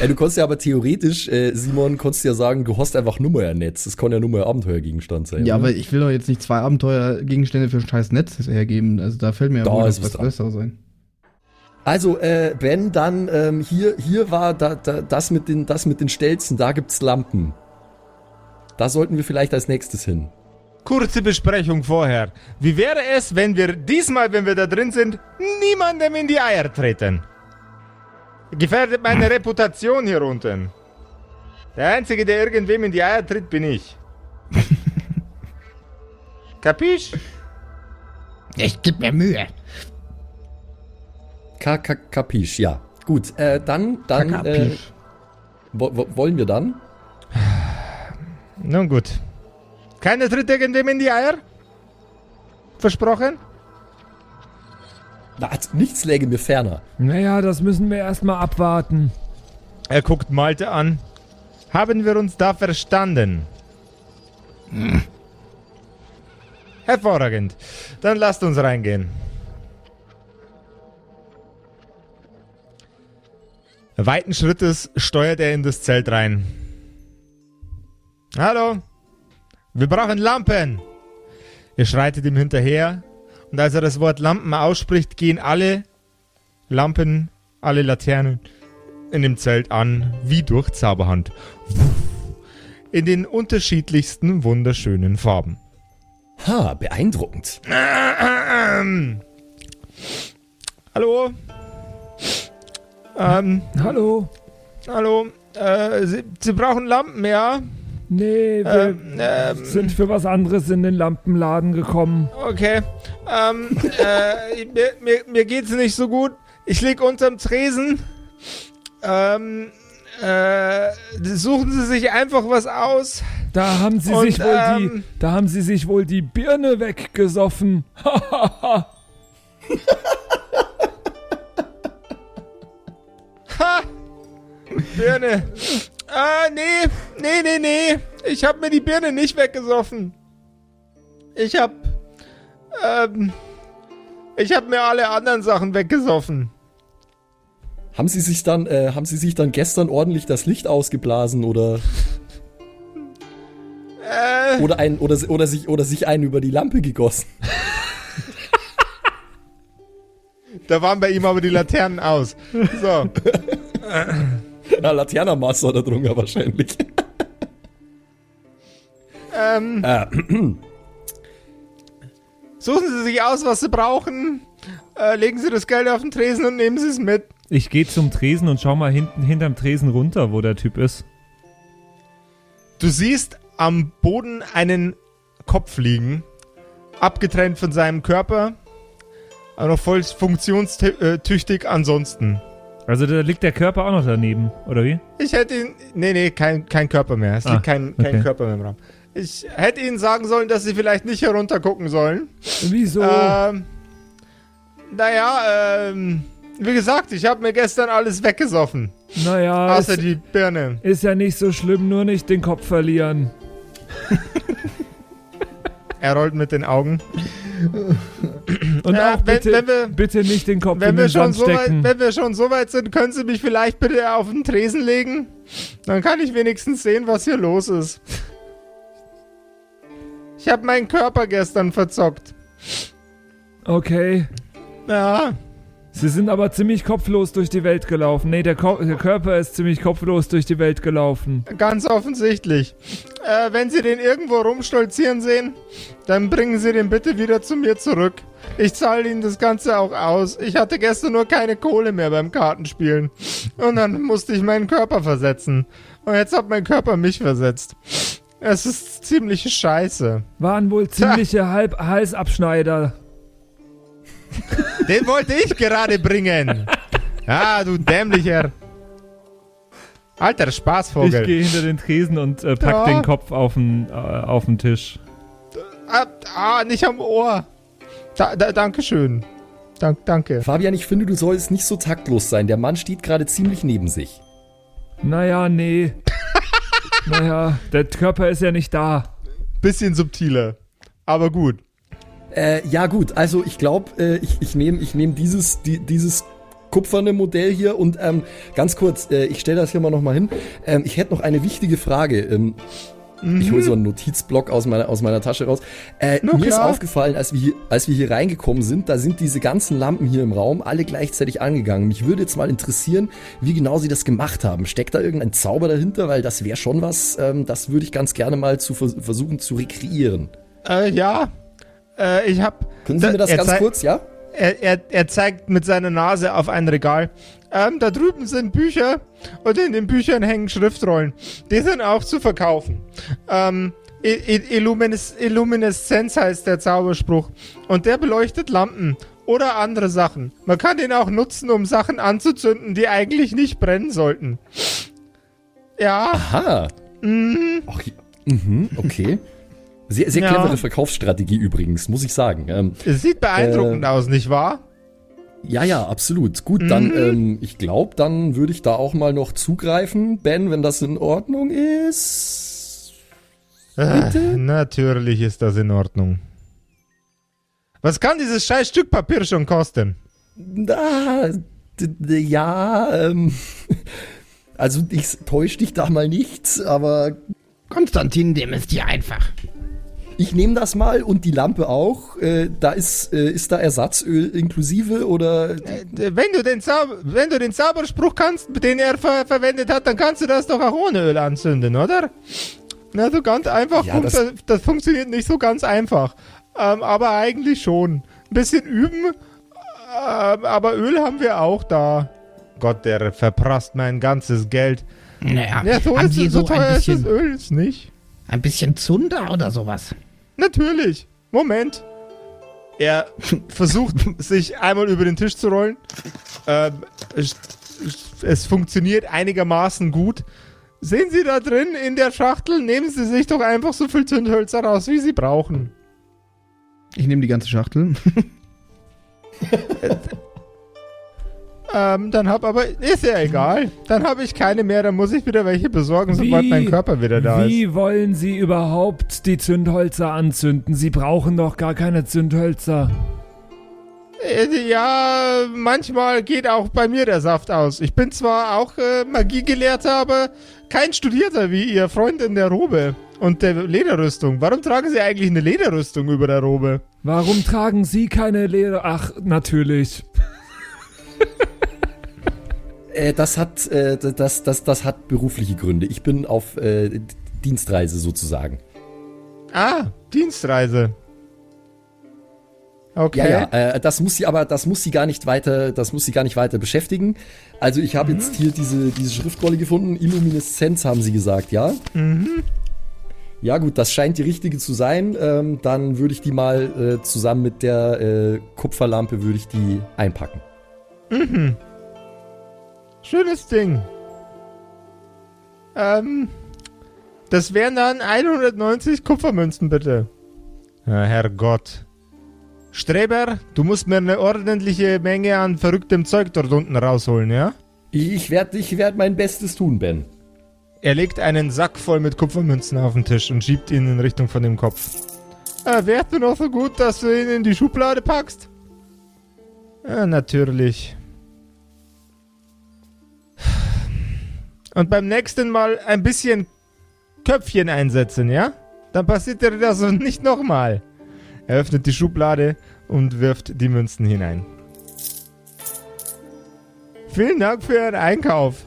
äh, du konntest ja aber theoretisch, äh, Simon, konntest ja sagen, du hast einfach nur mal ein Netz. Das kann ja nur mal ein Abenteuergegenstand sein. Ja, oder? aber ich will doch jetzt nicht zwei Abenteuergegenstände für ein scheiß Netz hergeben. Also da fällt mir ja Da wohl ist noch was was dran. Besseres ein. Also, äh, Ben, dann ähm, hier, hier war da, da, das, mit den, das mit den Stelzen, da gibt's Lampen. Da sollten wir vielleicht als nächstes hin. Kurze Besprechung vorher. Wie wäre es, wenn wir diesmal, wenn wir da drin sind, niemandem in die Eier treten? Gefährdet meine Reputation hier unten. Der Einzige, der irgendwem in die Eier tritt, bin ich. Kapisch? Ich geb mir Mühe. Ka ka kapisch, ja. Gut, äh, dann, dann, äh, Kapisch. wo, wo, wollen wir dann? Nun gut. Keiner tritt irgendwem in die Eier? Versprochen? Na, nichts läge mir ferner. Naja, das müssen wir erstmal abwarten. Er guckt Malte an. Haben wir uns da verstanden? Hervorragend. Dann lasst uns reingehen. Weiten Schrittes steuert er in das Zelt rein. Hallo? Wir brauchen Lampen! Ihr schreitet ihm hinterher und als er das Wort Lampen ausspricht, gehen alle Lampen, alle Laternen in dem Zelt an, wie durch Zauberhand. In den unterschiedlichsten wunderschönen Farben. Ha, beeindruckend. Hallo? Ähm, Hallo? hallo? Äh, Sie, Sie brauchen Lampen, ja? Nee, wir Ähm, ähm, sind für was anderes in den Lampenladen gekommen. okay. Ähm, äh, mir, mir, mir geht's nicht so gut. Ich lieg unterm Tresen. Ähm, äh, suchen Sie sich einfach was aus. Da haben sie Und, sich wohl ähm, die, da haben sie sich wohl die Birne weggesoffen. Ha! Birne. Ah, nee. Nee, nee, nee. Ich hab mir die Birne nicht weggesoffen. Ich hab. Ähm. Ich hab mir alle anderen Sachen weggesoffen. Haben Sie sich dann, äh, haben Sie sich dann gestern ordentlich das Licht ausgeblasen oder, Äh. oder ein, oder, oder sich, oder sich einen über die Lampe gegossen? Da waren bei ihm aber die Laternen aus. So. Ja, Laternermaster da drunter wahrscheinlich. Ähm, Äh, suchen Sie sich aus, was Sie brauchen. Äh, legen Sie das Geld auf den Tresen und nehmen Sie es mit. Ich gehe zum Tresen und schau mal hinten hinterm Tresen runter, wo der Typ ist. Du siehst am Boden einen Kopf liegen, abgetrennt von seinem Körper, aber noch voll funktionstüchtig ansonsten. Also da liegt der Körper auch noch daneben, oder wie? Ich hätte ihn. Nee, nee, kein, kein Körper mehr. Es Ah, liegt kein, kein okay. Körper mehr im Raum. Ich hätte ihnen sagen sollen, dass sie vielleicht nicht heruntergucken sollen. Wieso? Ähm, naja, ähm, wie gesagt, ich habe mir gestern alles weggesoffen. naja, Außer ist, die Birne. ist ja nicht so schlimm, nur nicht den Kopf verlieren. Er rollt mit den Augen. Und Ja, auch wenn- bitte, wenn wir- bitte nicht den Kopf Wenn in wir, den schon Sand so weit, wenn wir schon so weit sind, können Sie mich vielleicht bitte auf den Tresen legen? Dann kann ich wenigstens sehen, was hier los ist. Ich habe meinen Körper gestern verzockt. Okay. Ja, Sie sind aber ziemlich kopflos durch die Welt gelaufen. Nee, der, Ko der Körper ist ziemlich kopflos durch die Welt gelaufen. ganz offensichtlich. Äh, wenn Sie den irgendwo rumstolzieren sehen, dann bringen Sie den bitte wieder zu mir zurück. Ich zahle Ihnen das Ganze auch aus. Ich hatte gestern nur keine Kohle mehr beim Kartenspielen. Und dann musste ich meinen Körper versetzen. Und jetzt hat mein Körper mich versetzt. Es ist ziemliche Scheiße. Waren wohl ziemliche Halb Halsabschneider. Den wollte ich gerade bringen. Ah, du dämlicher. Alter Ich Spaßvogel. gehe hinter den Tresen und äh, pack Ja. den Kopf auf den, äh, auf den Tisch. Ah, ah, nicht am Ohr. Da, da, Dankeschön. Dank, danke. Fabian, ich finde, du sollst nicht so taktlos sein. Der Mann steht gerade ziemlich neben sich. Naja, nee. naja, der Körper ist ja nicht da. Bisschen subtiler. Aber gut. Äh, ja gut, also ich glaube, äh, ich, ich nehme ich nehm dieses, die, dieses kupferne Modell hier und ähm, ganz kurz, äh, ich stelle das hier mal nochmal hin. Ähm, ich hätte noch eine wichtige Frage. Ähm, Ich hole so einen Notizblock aus meiner, aus meiner Tasche raus. Äh, mir ist klar. aufgefallen, als wir, hier, als wir hier reingekommen sind, da sind diese ganzen Lampen hier im Raum alle gleichzeitig angegangen. Mich würde jetzt mal interessieren, wie genau sie das gemacht haben. Steckt da irgendein Zauber dahinter? Weil das wäre schon was, ähm, das würde ich ganz gerne mal zu vers versuchen zu rekreieren. Äh, ja. Äh, ich hab. Können Sie Da- mir das ganz kurz, ja? Er, er, er zeigt mit seiner Nase auf ein Regal. Ähm, da drüben sind Bücher und in den Büchern hängen Schriftrollen. Die sind auch zu verkaufen. Ähm, Illumines Illumineszenz heißt der Zauberspruch. Und der beleuchtet Lampen oder andere Sachen. Man kann den auch nutzen, um Sachen anzuzünden, die eigentlich nicht brennen sollten. Ja, Aha. Ach, ja. mhm, okay. Sehr, sehr Ja. clevere Verkaufsstrategie übrigens, muss ich sagen. Ähm, es sieht beeindruckend Äh, aus, nicht wahr? ja, ja, absolut. Gut, dann, ähm, ich glaube, dann würde ich da auch mal noch zugreifen. Ben, wenn das in Ordnung ist. Ah, natürlich ist das in Ordnung. Was kann dieses scheiß Stück Papier schon kosten? D- ja, ähm, also ich täusche dich da mal nicht, aber Konstantin, dem ist hier einfach. Ich nehme das mal und die Lampe auch. Äh, da ist, äh, ist da Ersatzöl inklusive oder Äh, Wenn du den, Zauber, wenn du den Zauberspruch kannst, den er ver verwendet hat, dann kannst du das doch auch ohne Öl anzünden, oder? Na, so ganz einfach. Ja, funkt- das- das, funktioniert nicht so ganz einfach. Ähm, aber eigentlich schon. Ein bisschen üben, ähm, aber Öl haben wir auch da. Gott, der verprasst mein ganzes Geld. Naja, Ja, so, haben ist Sie es, so so teuer ein ist das bisschen, Öl ist nicht. ein bisschen Zunder oder sowas? Natürlich. Moment. Er versucht, sich einmal über den Tisch zu rollen. Ähm, es, es funktioniert einigermaßen gut. Sehen Sie da drin in der Schachtel? Nehmen Sie sich doch einfach so viel Zündhölzer raus, wie Sie brauchen. Ich nehme die ganze Schachtel. Ähm, dann hab aber, ist ja egal. Dann habe ich keine mehr, dann muss ich wieder welche besorgen, sobald Wie- mein Körper wieder da ist. Wie wollen Sie überhaupt die Zündhölzer anzünden? Sie brauchen doch gar keine Zündhölzer. Äh, Ja, manchmal geht auch bei mir der Saft aus. Ich bin zwar auch äh, Magiegelehrter, aber kein Studierter wie Ihr Freund in der Robe und der Lederrüstung. Warum tragen Sie eigentlich eine Lederrüstung über der Robe? Warum tragen Sie keine Leder? Ach, natürlich. Äh, das hat, äh, das, das, das hat berufliche Gründe. Ich bin auf äh, Dienstreise sozusagen. Ah, Dienstreise. Okay. Ja, ja, äh, das muss sie aber, das muss sie gar nicht weiter, das muss sie gar nicht weiter beschäftigen. Also ich habe jetzt hier diese, diese Schriftrolle gefunden. Illumineszenz haben sie gesagt, ja? Mhm. Ja gut, das scheint die richtige zu sein. Ähm, dann würde ich die mal äh, zusammen mit der äh, Kupferlampe würde ich die einpacken. Mhm. Schönes Ding. Ähm, das wären dann 190 Kupfermünzen, bitte. Ja, Herrgott. Streber, du musst mir eine ordentliche Menge an verrücktem Zeug dort unten rausholen, ja? Ich werde ich werd mein Bestes tun, Ben. Er legt einen Sack voll mit Kupfermünzen auf den Tisch und schiebt ihn in Richtung von dem Kopf. Äh, wärst du noch so gut, dass du ihn in die Schublade packst? Ja, natürlich. Und beim nächsten Mal ein bisschen Köpfchen einsetzen, ja? Dann passiert dir das nicht nochmal. Er öffnet die Schublade und wirft die Münzen hinein. Vielen Dank für Ihren Einkauf.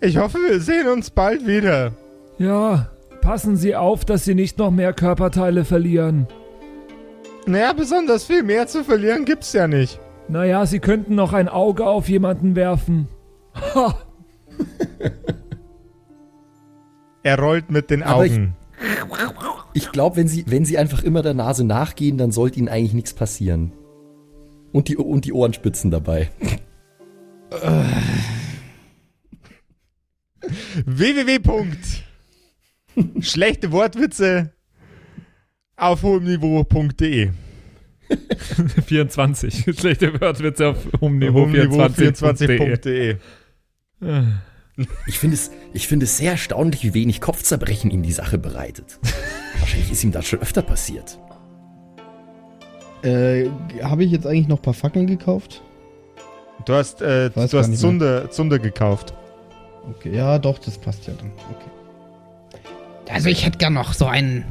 Ich hoffe, wir sehen uns bald wieder. Ja, passen Sie auf, dass Sie nicht noch mehr Körperteile verlieren. Naja, besonders viel mehr zu verlieren gibt's ja nicht. Naja, Sie könnten noch ein Auge auf jemanden werfen. Ha! Er rollt mit den Aber ich- Augen. Ich glaube, wenn sie, wenn sie einfach immer der Nase nachgehen, dann sollte ihnen eigentlich nichts passieren. Und die, und die Ohrenspitzen dabei. www. Schlechte Wortwitze auf hohem Niveau.de 24. Schlechte Wörterwitze auf hohem Niveau Hohem Niveau 24.de. 24.de Ich finde es, ich finde es sehr erstaunlich, wie wenig Kopfzerbrechen ihm die Sache bereitet. Wahrscheinlich ist ihm das schon öfter passiert. Äh, habe ich jetzt eigentlich noch ein paar Fackeln gekauft? Du hast, äh, du hast nicht Zunder, Zunder gekauft. Okay, ja, doch, das passt ja dann. Okay. Also ich hätte gern noch so einen.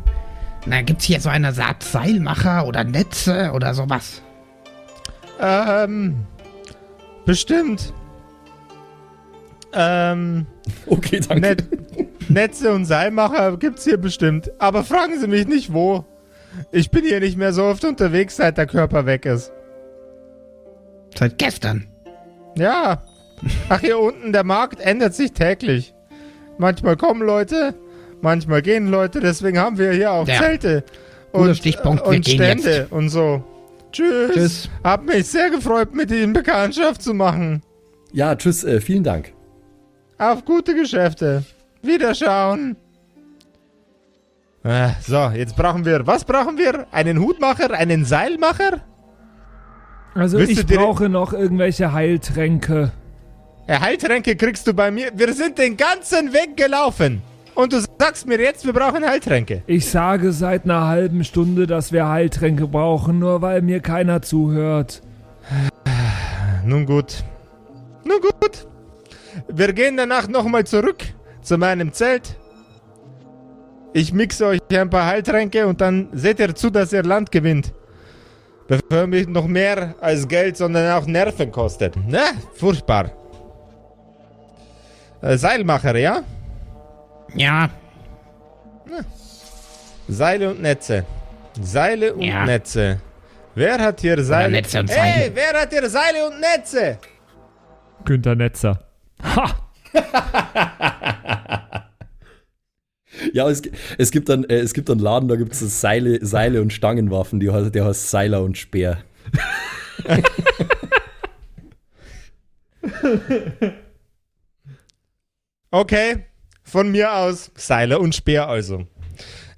Na, gibt's hier so eine Art Seilmacher oder Netze oder sowas? Ähm, bestimmt. Ähm, Okay, danke. Net Netze und Seilmacher gibt's hier bestimmt. Aber fragen Sie mich nicht wo. Ich bin hier nicht mehr so oft unterwegs, seit der Körper weg ist. Seit gestern. Ja. Ach, hier unten, der Markt ändert sich täglich. Manchmal kommen Leute, manchmal gehen Leute, deswegen haben wir hier auch Ja. Zelte. Und, Stichpunkt, und Stände jetzt. und so. Tschüss. Tschüss. Hab mich sehr gefreut, mit Ihnen Bekanntschaft zu machen. Ja, tschüss, äh, vielen Dank. Auf gute Geschäfte. Wiederschauen. Äh, so, jetzt brauchen wir. Was brauchen wir? Einen Hutmacher? Einen Seilmacher? Also Willst ich brauche noch irgendwelche Heiltränke. Äh, Heiltränke kriegst du bei mir. Wir sind den ganzen Weg gelaufen. Und du sagst mir jetzt, wir brauchen Heiltränke. Ich sage seit einer halben Stunde, dass wir Heiltränke brauchen, nur weil mir keiner zuhört. Nun gut. Nun gut. Wir gehen danach nochmal zurück zu meinem Zelt. Ich mixe euch ein paar Heiltränke und dann seht ihr zu, dass ihr Land gewinnt. Bevor mich noch mehr als Geld, sondern auch Nerven kostet. Ne? Furchtbar. Äh, Seilmacher, ja? Ja, Seile und Netze. Seile und Ja. Netze. Wer hat hier Seile? Netze und Hey, Seile. wer hat hier Seile und Netze? Günter Netzer. Ha! Ja, es, es gibt dann, äh, es gibt einen Laden, da gibt es Seile, Seile und Stangenwaffen, die heißt, der heißt Seiler und Speer. Okay, von mir aus Seile und Speer also.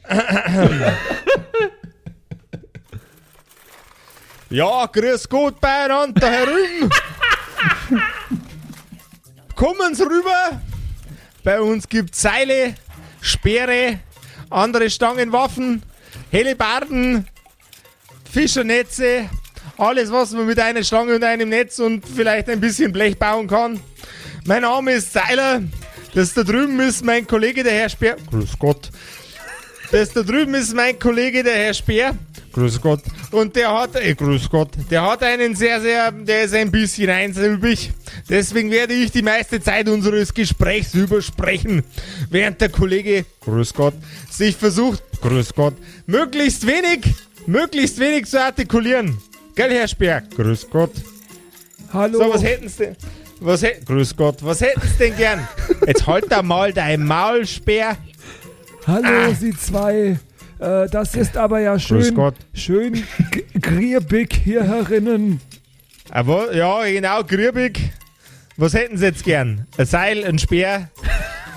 ja, grüß Gott beieinander da herum. Kommen Sie rüber. Bei uns gibt's Seile, Speere, andere Stangenwaffen, Hellebarden, Fischernetze, alles, was man mit einer Stange und einem Netz und vielleicht ein bisschen Blech bauen kann. Mein Name ist Seiler. Das da drüben ist mein Kollege, der Herr Speer. Grüß Gott. Das da drüben ist mein Kollege, der Herr Speer. Grüß Gott. Und der hat, äh, grüß Gott, der hat einen sehr, sehr, der ist ein bisschen einsilbig. Deswegen werde ich die meiste Zeit unseres Gesprächs übersprechen, während der Kollege, grüß Gott, sich versucht, Grüß Gott. Möglichst wenig, möglichst wenig zu artikulieren. Gell, Herr Speer? Grüß Gott. Hallo. So, was hätten's denn? Was hätt, Grüß Gott, was hätten's denn gern? Jetzt halt da mal dein Maul, Speer. Hallo, Sie zwei. Äh, das ist aber ja schön, Gott. schön griebig hier herinnen. Aber, ja, genau, griebig. Was hätten Sie jetzt gern? Ein Seil, ein Speer,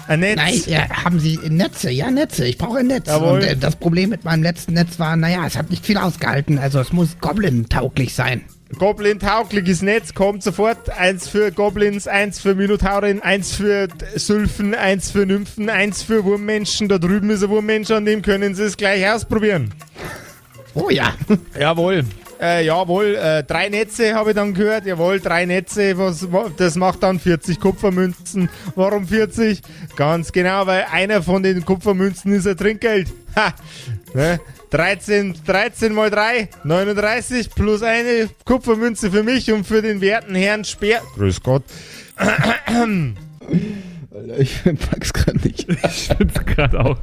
ein Netz? Nein, ja, haben Sie Netze? Ja, Netze. Ich brauche ein Netz. Jawohl. Und äh, das Problem mit meinem letzten Netz war, naja, es hat nicht viel ausgehalten. Also es muss Goblin-tauglich sein. Goblin-taugliches Netz kommt sofort. Eins für Goblins, eins für Minotaurin, eins für Sylphen, eins für Nymphen, eins für Wurmmenschen. Da drüben ist ein Wurmmensch, an dem können Sie es gleich ausprobieren. Oh ja. Jawohl. Äh, jawohl, äh, drei Netze habe ich dann gehört. Jawohl, drei Netze, was, wa- das macht dann 40 Kupfermünzen. Warum 40? Ganz genau, weil einer von den Kupfermünzen ist ein Trinkgeld. Ha! Ne? 13, 13 mal 3, 39 plus eine Kupfermünze für mich und für den werten Herrn Speer. Grüß Gott. Alter, ich pack's gerade nicht. Ich find's gerade auch.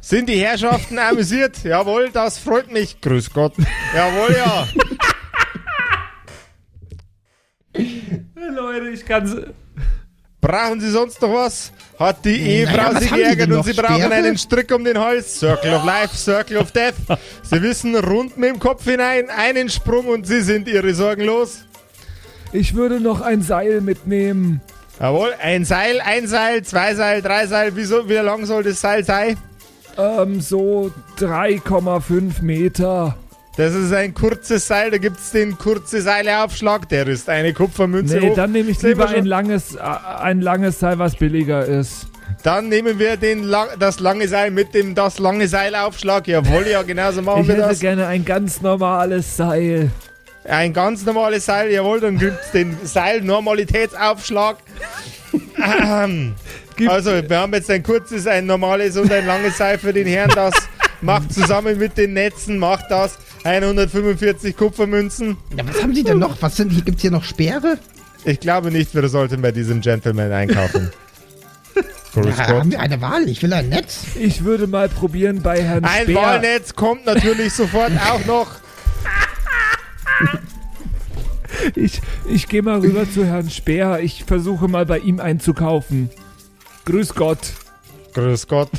Sind die Herrschaften amüsiert? Jawohl, das freut mich. Grüß Gott. Jawohl, ja. Leute, ich kann's. Brauchen Sie sonst noch was? Hat die Ehefrau Naja, sich geärgert und? Sie brauchen Speere? einen Strick um den Hals? Circle of Life, Circle of Death. Sie wissen, rund mit dem Kopf hinein, einen Sprung und Sie sind Ihre Sorgen los. Ich würde noch ein Seil mitnehmen. Jawohl, ein Seil, ein Seil, zwei Seil, drei Seil. Wie, so, wie lang soll das Seil sein? Ähm, so 3,5 Meter. Das ist ein kurzes Seil, da gibt es den kurze Seileaufschlag. Der ist eine Kupfermünze Nee, hoch. dann nehme ich Sehen lieber ein langes, äh, ein langes Seil, was billiger ist. Dann nehmen wir den, lang- das lange Seil mit dem das lange Seilaufschlag. Jawohl, ja, genau so machen Ich wir hätte das. gerne ein ganz normales Seil. Ein ganz normales Seil, jawohl, dann gibt es den Seil-Normalitätsaufschlag. Also, wir haben jetzt ein kurzes, ein normales und ein langes Seil für den Herrn. Das macht zusammen mit den Netzen, macht das 145 Kupfermünzen. ja. Was haben Sie denn noch? Was sind, gibt's hier noch Speere? Ich glaube nicht, wir sollten bei diesem Gentleman einkaufen. Grüß Ja, Gott. haben wir eine Wahl? Ich will ein Netz. Ich würde mal probieren bei Herrn Ein Speer. Walnetz kommt natürlich sofort auch noch. Ich, ich gehe mal rüber zu Herrn Speer. Ich versuche mal bei ihm einzukaufen. Grüß Gott. Grüß Gott.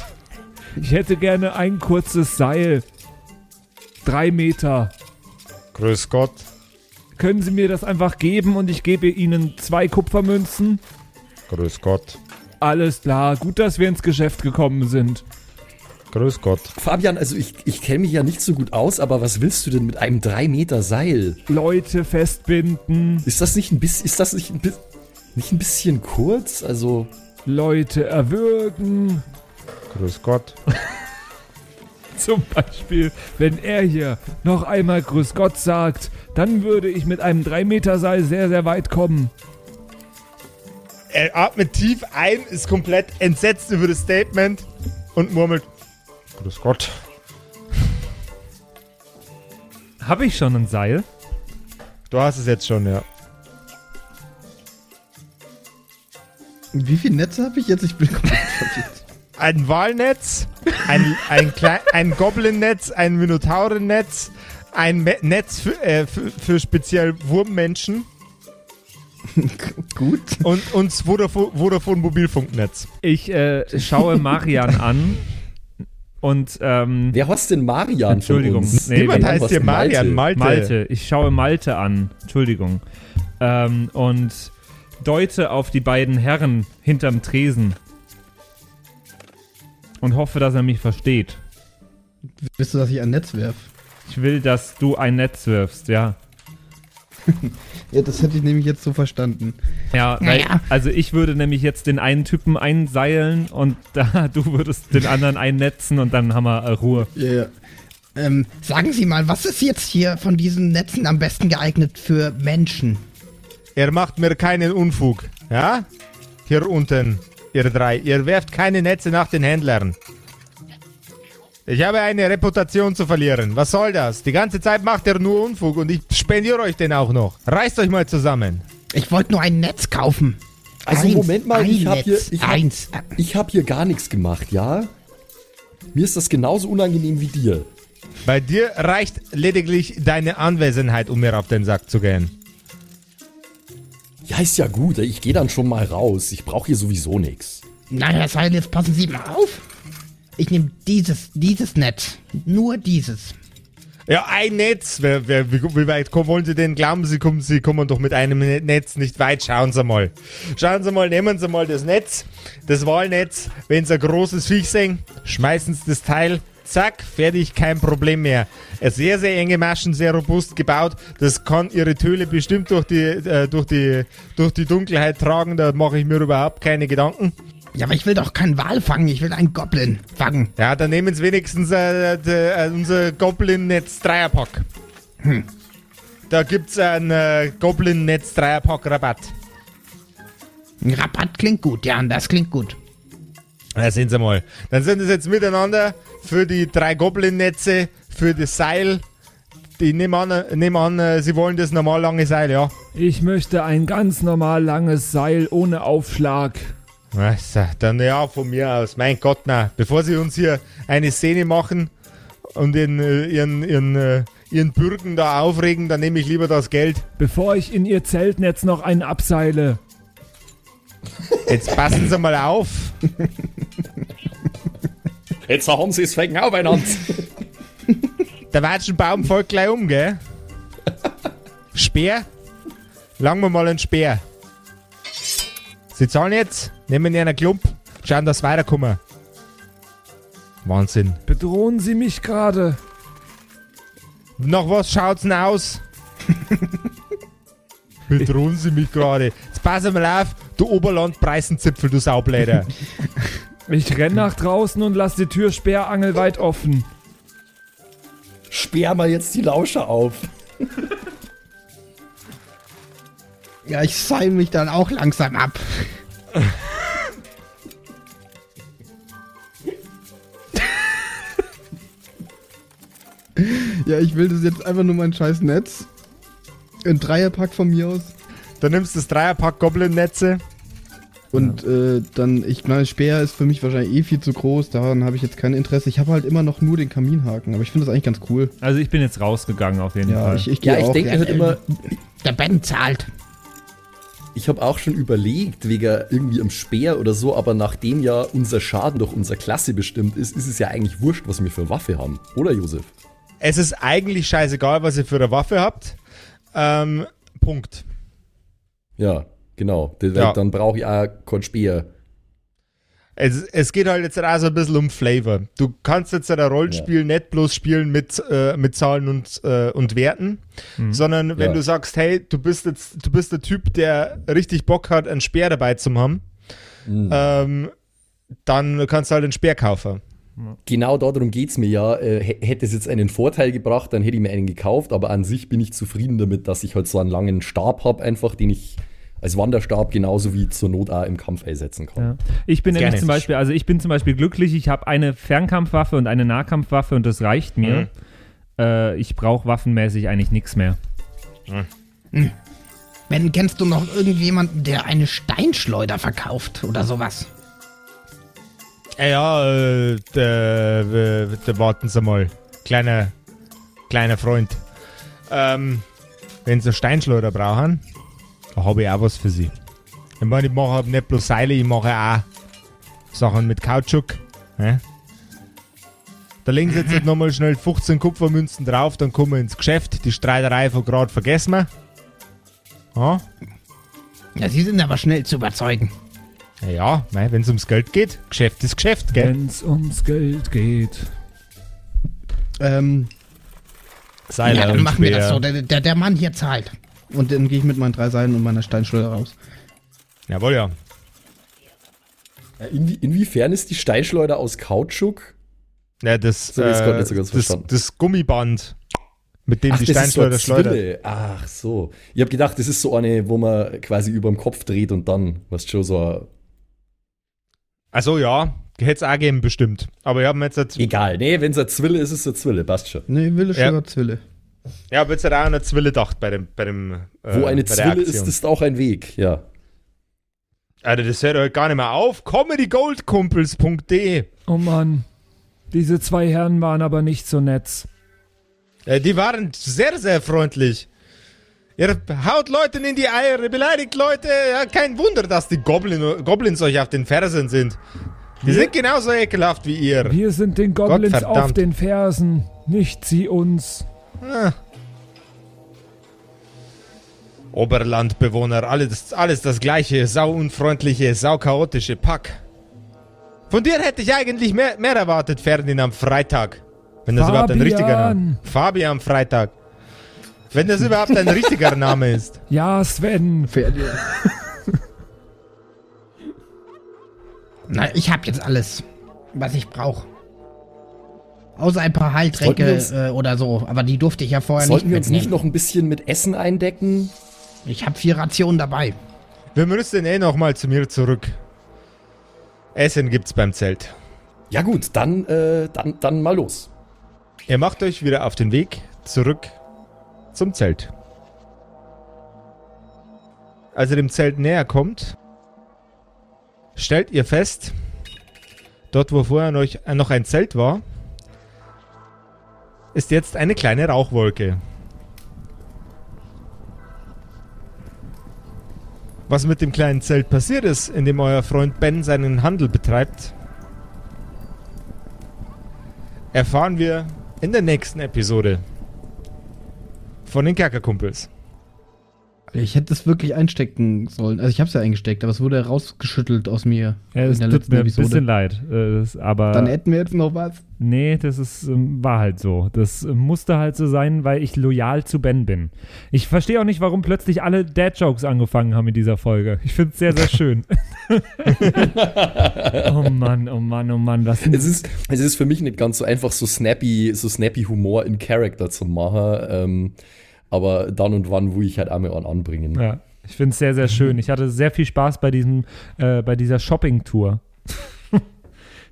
Ich hätte gerne ein kurzes Seil. Drei Meter. Grüß Gott. Können Sie mir das einfach geben und ich gebe Ihnen zwei Kupfermünzen? Grüß Gott. Alles klar. Gut, dass wir ins Geschäft gekommen sind. Grüß Gott. Fabian, also ich, ich kenne mich ja nicht so gut aus, aber was willst du denn mit einem 3 Meter Seil? Leute festbinden. Ist das nicht ein bisschen, ist das nicht ein, bi nicht ein bisschen kurz? Also, Leute erwürgen. Grüß Gott. Zum Beispiel, wenn er hier noch einmal Grüß Gott sagt, dann würde ich mit einem 3 Meter Seil sehr, sehr weit kommen. Er atmet tief ein, ist komplett entsetzt über das Statement und murmelt: Grüß Gott. Habe ich schon ein Seil? Du hast es jetzt schon, ja. Wie viele Netze habe ich jetzt? Ich bin komplett verwirrt. Ein Walnetz, ein, ein, Klei- ein Goblin-Netz, ein Minotaurennetz, ein Me Netz für, äh, für, für speziell Wurmmenschen Gut. und, und das Vodafone, Vodafone Mobilfunknetz. Ich äh, schaue Marian an und ähm, wer heißt denn Marian Entschuldigung. von? Nee, Niemand heißt hier Marian, Malte? Malte. Malte. Ich schaue Malte an. Entschuldigung. Ähm, und deute auf die beiden Herren hinterm Tresen. Und hoffe, dass er mich versteht. Willst du, dass ich ein Netz werf? Ich will, dass du ein Netz wirfst, ja. Ja, das hätte ich nämlich jetzt so verstanden. Ja, weil, Naja. also ich würde nämlich jetzt den einen Typen einseilen und da du würdest den anderen einnetzen und dann haben wir äh, Ruhe. Ja, ja. Ähm, sagen Sie mal, was ist jetzt hier von diesen Netzen am besten geeignet für Menschen? Er macht mir keinen Unfug, ja? Hier unten, ihr drei. Ihr werft keine Netze nach den Händlern. Ich habe eine Reputation zu verlieren. Was soll das? Die ganze Zeit macht er nur Unfug und ich spendiere euch den auch noch. Reißt euch mal zusammen. Ich wollte nur ein Netz kaufen. Also Eins, Moment mal, ein ich habe hier, hab, eins. ich hab hier gar nichts gemacht, ja? Mir ist das genauso unangenehm wie dir. Bei dir reicht lediglich deine Anwesenheit, um mir auf den Sack zu gehen. Ja, ist ja gut. Ich gehe dann schon mal raus. Ich brauche hier sowieso nichts. Na, Herr Seil, jetzt passen Sie mal auf. Ich nehme dieses, dieses Netz. Nur dieses. Ja, ein Netz. Wer, wer, wie, wie weit kommen, wollen Sie denn? Glauben Sie, kommen, Sie kommen doch mit einem Ne- Netz nicht weit. Schauen Sie mal. Schauen Sie mal, nehmen Sie mal das Netz, das Wahlnetz. Wenn Sie ein großes Viech sehen, schmeißen Sie das Teil. Zack, fertig, kein Problem mehr. Sehr, sehr enge Maschen, sehr robust gebaut. Das kann Ihre Töle bestimmt durch die, äh, durch die, durch die Dunkelheit tragen. Da mache ich mir überhaupt keine Gedanken. Ja, aber ich will doch keinen Wal fangen. Ich will einen Goblin fangen. Ja, dann nehmen Sie wenigstens äh, de, äh, unser Goblin-Netz Dreierpack. Da gibt's einen äh, Goblin-Netz Dreierpack Rabatt. Ein Rabatt klingt gut, ja, das klingt gut. Da sehen Sie mal. Dann sind es jetzt miteinander für die drei Goblin-Netze, für das Seil. Ich nehme an, nehme an, äh, Sie wollen das normal lange Seil, ja? Ich möchte ein ganz normal langes Seil ohne Aufschlag. Also, dann ja, von mir aus. Mein Gott, na. Bevor Sie uns hier eine Szene machen und ihren, äh, ihren, ihren, äh, ihren Bürgen da aufregen, dann nehme ich lieber das Geld. Bevor ich in ihr Zeltnetz noch einen abseile. Jetzt passen Sie mal auf. Jetzt haben sie es wegen aufeinander. Der Watschenbaum folgt gleich um, gell? Speer? Langen wir mal einen Speer. Sie zahlen jetzt, nehmen einen Klump, schauen, dass sie weiterkommen. Wahnsinn. Bedrohen Sie mich gerade. Nach was schaut's denn aus? Bedrohen Sie mich gerade. Jetzt passen wir mal auf, du Oberlandpreisenzipfel, du Saubläder. Ich renn nach draußen und lass die Tür sperrangelweit offen. Sperr mal jetzt die Lauscher auf. Ja, ich seil mich dann auch langsam ab. Ja, ich will das jetzt einfach nur mein scheiß Netz. Ein Dreierpack von mir aus. Dann nimmst du das Dreierpack Goblin-Netze. Und äh, dann, ich meine, Speer ist für mich wahrscheinlich eh viel zu groß. Daran habe ich jetzt kein Interesse. Ich habe halt immer noch nur den Kaminhaken, aber ich finde das eigentlich ganz cool. Also ich bin jetzt rausgegangen auf jeden Ja, Fall. ich, ich Ja, ich auch. denke halt immer, Der Ben zahlt. ich habe auch schon überlegt, wegen irgendwie am Speer oder so, aber nachdem ja unser Schaden durch unsere Klasse bestimmt ist, ist es ja eigentlich wurscht, was wir für Waffe haben. Oder, Josef? Es ist eigentlich scheißegal, was ihr für eine Waffe habt. Ähm, Punkt. Ja, genau. Ja. Dann brauche ich auch keinen Speer. Es, es geht halt jetzt auch so ein bisschen um Flavor. Du kannst jetzt ein Rollenspiel nicht bloß spielen mit, äh, mit Zahlen und, äh, und Werten, sondern wenn Ja. du sagst, hey, du bist jetzt, du bist der Typ, der richtig Bock hat, einen Speer dabei zu haben, ähm, dann kannst du halt einen Speer kaufen. Genau darum geht es mir ja. Äh, hä- hätte es jetzt einen Vorteil gebracht, dann hätte ich mir einen gekauft, aber an sich bin ich zufrieden damit, dass ich halt so einen langen Stab habe, einfach, den ich als Wanderstab genauso wie zur Not auch im Kampf einsetzen kann. Ja. Ich bin nämlich zum Beispiel, also ich bin zum Beispiel glücklich, ich habe eine Fernkampfwaffe und eine Nahkampfwaffe und das reicht mir. Äh, ich brauche waffenmäßig eigentlich nichts mehr. Ben, kennst du noch irgendjemanden, der eine Steinschleuder verkauft oder sowas? Ja, ja, äh, der, äh, warten Sie mal. Kleiner, kleiner Freund. Ähm, wenn Sie Steinschleuder brauchen, da habe ich auch was für Sie. Ich meine, ich mache nicht bloß Seile, ich mache auch Sachen mit Kautschuk. Ja? Da legen Sie jetzt nicht nochmal schnell 15 Kupfermünzen drauf, dann kommen wir ins Geschäft. Die Streiterei von gerade vergessen wir. Ja, Ja, sie sind aber schnell zu überzeugen. ja, ja wenn es ums Geld geht, Geschäft ist Geschäft, gell? Wenn's ums Geld geht. Ähm, Seile ja, dann und machen wir das so. Der, der, der Mann hier zahlt. Und dann gehe ich mit meinen drei Seilen und meiner Steinschleuder raus. Jawohl, ja. Ja, inwie inwiefern ist die Steinschleuder aus Kautschuk? Ja, das, So, äh, nicht so ganz das, das Gummiband, mit dem die das ist so Steinschleuder eine schleudert. Zwille. Ach so. Ich habe gedacht, das ist so eine, wo man quasi über dem Kopf dreht und dann, was schon so Also ja, hätte es auch geben bestimmt. Aber ich habe mir jetzt, Egal, nee, wenn es eine Zwille ist, ist es eine Zwille, passt schon. Nee, Wille Ja. Schörer Zwille. Ja, hab jetzt halt auch an eine Zwille gedacht bei dem, bei dem äh, Wo eine Zwille ist, ist auch ein Weg, ja. Alter, das hört heute gar nicht mehr auf. comedygoldkumpels.de Oh Mann. Diese zwei Herren waren aber nicht so nett. Äh, die waren sehr, sehr freundlich. Ihr haut Leuten in die Eier, ihr beleidigt Leute. Ja, kein Wunder, dass die Goblin, Goblins euch auf den Fersen sind. Die sind genauso ekelhaft wie ihr. Wir sind den Goblins auf den Fersen, nicht sie uns. Ah. Oberlandbewohner, alles, alles das gleiche, sauunfreundliche, sauchaotische Pack. Von dir hätte ich eigentlich mehr, mehr erwartet, Ferdinand Freitag. Wenn das überhaupt ein richtiger Name Fabian Freitag. Wenn das überhaupt ein richtiger Name ist. Ja, Sven. Ferdinand. Na, ich hab jetzt alles, was ich brauche. Außer ein paar Sollten Heiltränke uns- äh, oder so. Aber die durfte ich ja vorher Sollten nicht wir uns nicht noch ein bisschen mit Essen eindecken? Ich habe vier Rationen dabei. Wir müssen eh nochmal zu mir zurück. Essen gibt's beim Zelt. Ja gut, dann, äh, dann, dann mal los. Ihr macht euch wieder auf den Weg zurück zum Zelt. Als ihr dem Zelt näher kommt, stellt ihr fest, dort wo vorher noch, äh, noch ein Zelt war, ist jetzt eine kleine Rauchwolke. Was mit dem kleinen Zelt passiert ist, in dem euer Freund Ben seinen Handel betreibt, erfahren wir in der nächsten Episode von den Kerkerkumpels. Ich hätte es wirklich einstecken sollen. Also ich habe es ja eingesteckt, aber es wurde rausgeschüttelt aus mir. Ja, es in der tut letzten mir ein bisschen leid. äh, Das, aber Dann hätten wir jetzt noch was. nee, das ist, ähm, war halt so. Das äh, musste halt so sein, weil ich loyal zu Ben bin. Ich verstehe auch nicht, warum plötzlich alle Dad-Jokes angefangen haben in dieser Folge. Ich finde es sehr, sehr schön. oh Mann, oh Mann, oh Mann. Was Es ist, es ist für mich nicht ganz so einfach, so snappy, so snappy Humor in Character zu machen. Ähm, aber dann und wann, wo ich halt einmal an anbringen. Ja, ich finde es sehr, sehr schön. Ich hatte sehr viel Spaß bei diesem, äh, bei dieser Shopping-Tour.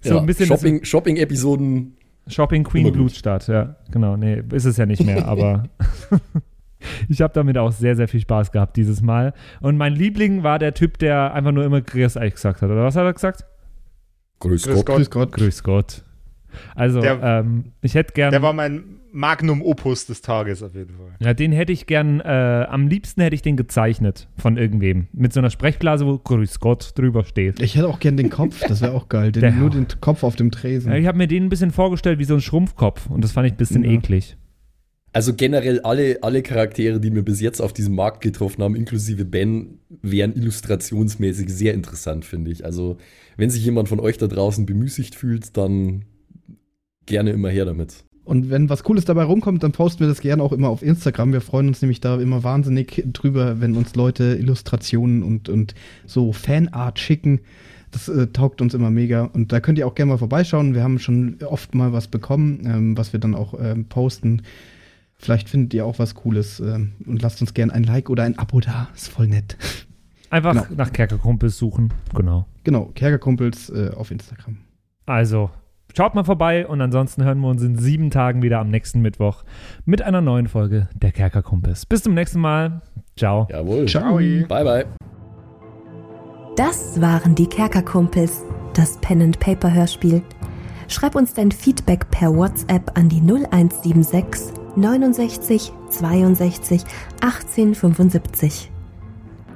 so Ja, ein bisschen Shopping- Shopping-Episoden. Shopping Queen. Blutstadt, ja, genau. Nee, ist es ja nicht mehr, aber ich habe damit auch sehr, sehr viel Spaß gehabt dieses Mal. Und mein Liebling war der Typ, der einfach nur immer Grüß euch gesagt hat. Oder was hat er gesagt? Grüß, Grüß Gott. Gott. Grüß Gott. Grüß Gott. Also, Der- ähm, ich hätte gern. Der war mein Magnum Opus des Tages auf jeden Fall. ja, den hätte ich gern, äh, am liebsten hätte ich den gezeichnet von irgendwem. Mit so einer Sprechblase, wo Grüß Gott drüber steht. Ich hätte auch gern den Kopf, das wäre auch geil. Den, Der- nur den Kopf auf dem Tresen. Ja, ich habe mir den ein bisschen vorgestellt wie so ein Schrumpfkopf und das fand ich ein bisschen Ja. eklig. Also generell alle, alle Charaktere, die wir bis jetzt auf diesem Markt getroffen haben, inklusive Ben, wären illustrationsmäßig sehr interessant, finde ich. Also wenn sich jemand von euch da draußen bemüßigt fühlt, dann gerne immer her damit. Und wenn was Cooles dabei rumkommt, dann posten wir das gerne auch immer auf Instagram. Wir freuen uns nämlich da immer wahnsinnig drüber, wenn uns Leute Illustrationen und, und so Fanart schicken. Das äh, taugt uns immer mega. Und da könnt ihr auch gerne mal vorbeischauen. Wir haben schon oft mal was bekommen, ähm, was wir dann auch ähm, posten. Vielleicht findet ihr auch was Cooles ähm, und lasst uns gerne ein Like oder ein Abo da. Ist voll nett. Einfach Genau. nach Kerkerkumpels suchen. Genau. Genau, Kerkerkumpels äh, auf Instagram. Also, schaut mal vorbei und ansonsten hören wir uns in sieben Tagen wieder am nächsten Mittwoch mit einer neuen Folge der Kerkerkumpels. Bis zum nächsten Mal. Ciao. Jawohl. Ciao. Bye, bye. Das waren die Kerkerkumpels, das Pen and Paper Hörspiel. Schreib uns dein Feedback per WhatsApp an die 0176 69 62 18 75.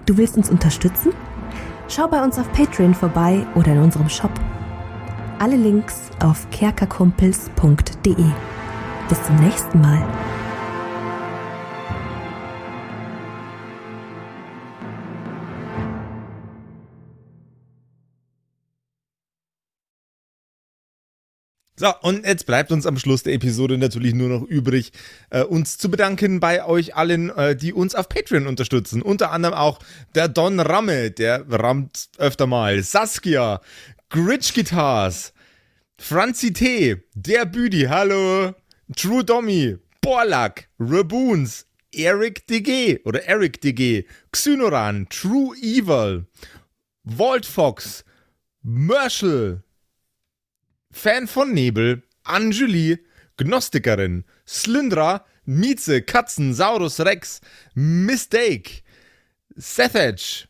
Du willst uns unterstützen? Schau bei uns auf Patreon vorbei oder in unserem Shop. Alle Links auf kerkerkumpels.de. Bis zum nächsten Mal. So, und jetzt bleibt uns am Schluss der Episode natürlich nur noch übrig, äh, uns zu bedanken bei euch allen, äh, die uns auf Patreon unterstützen. Unter anderem auch der Don Ramme, der rammt öfter mal, Saskia, Gritch Guitars, Franzi T, der Büdi, hallo, True Dommy, Borlak, Raboons, Eric DG oder Eric DG, Xynoran, True Evil, Walt Fox, Merschel, Fan von Nebel, Anjuli, Gnostikerin, Slyndra, Mieze, Katzen, Saurus Rex, Mistake, Sethage,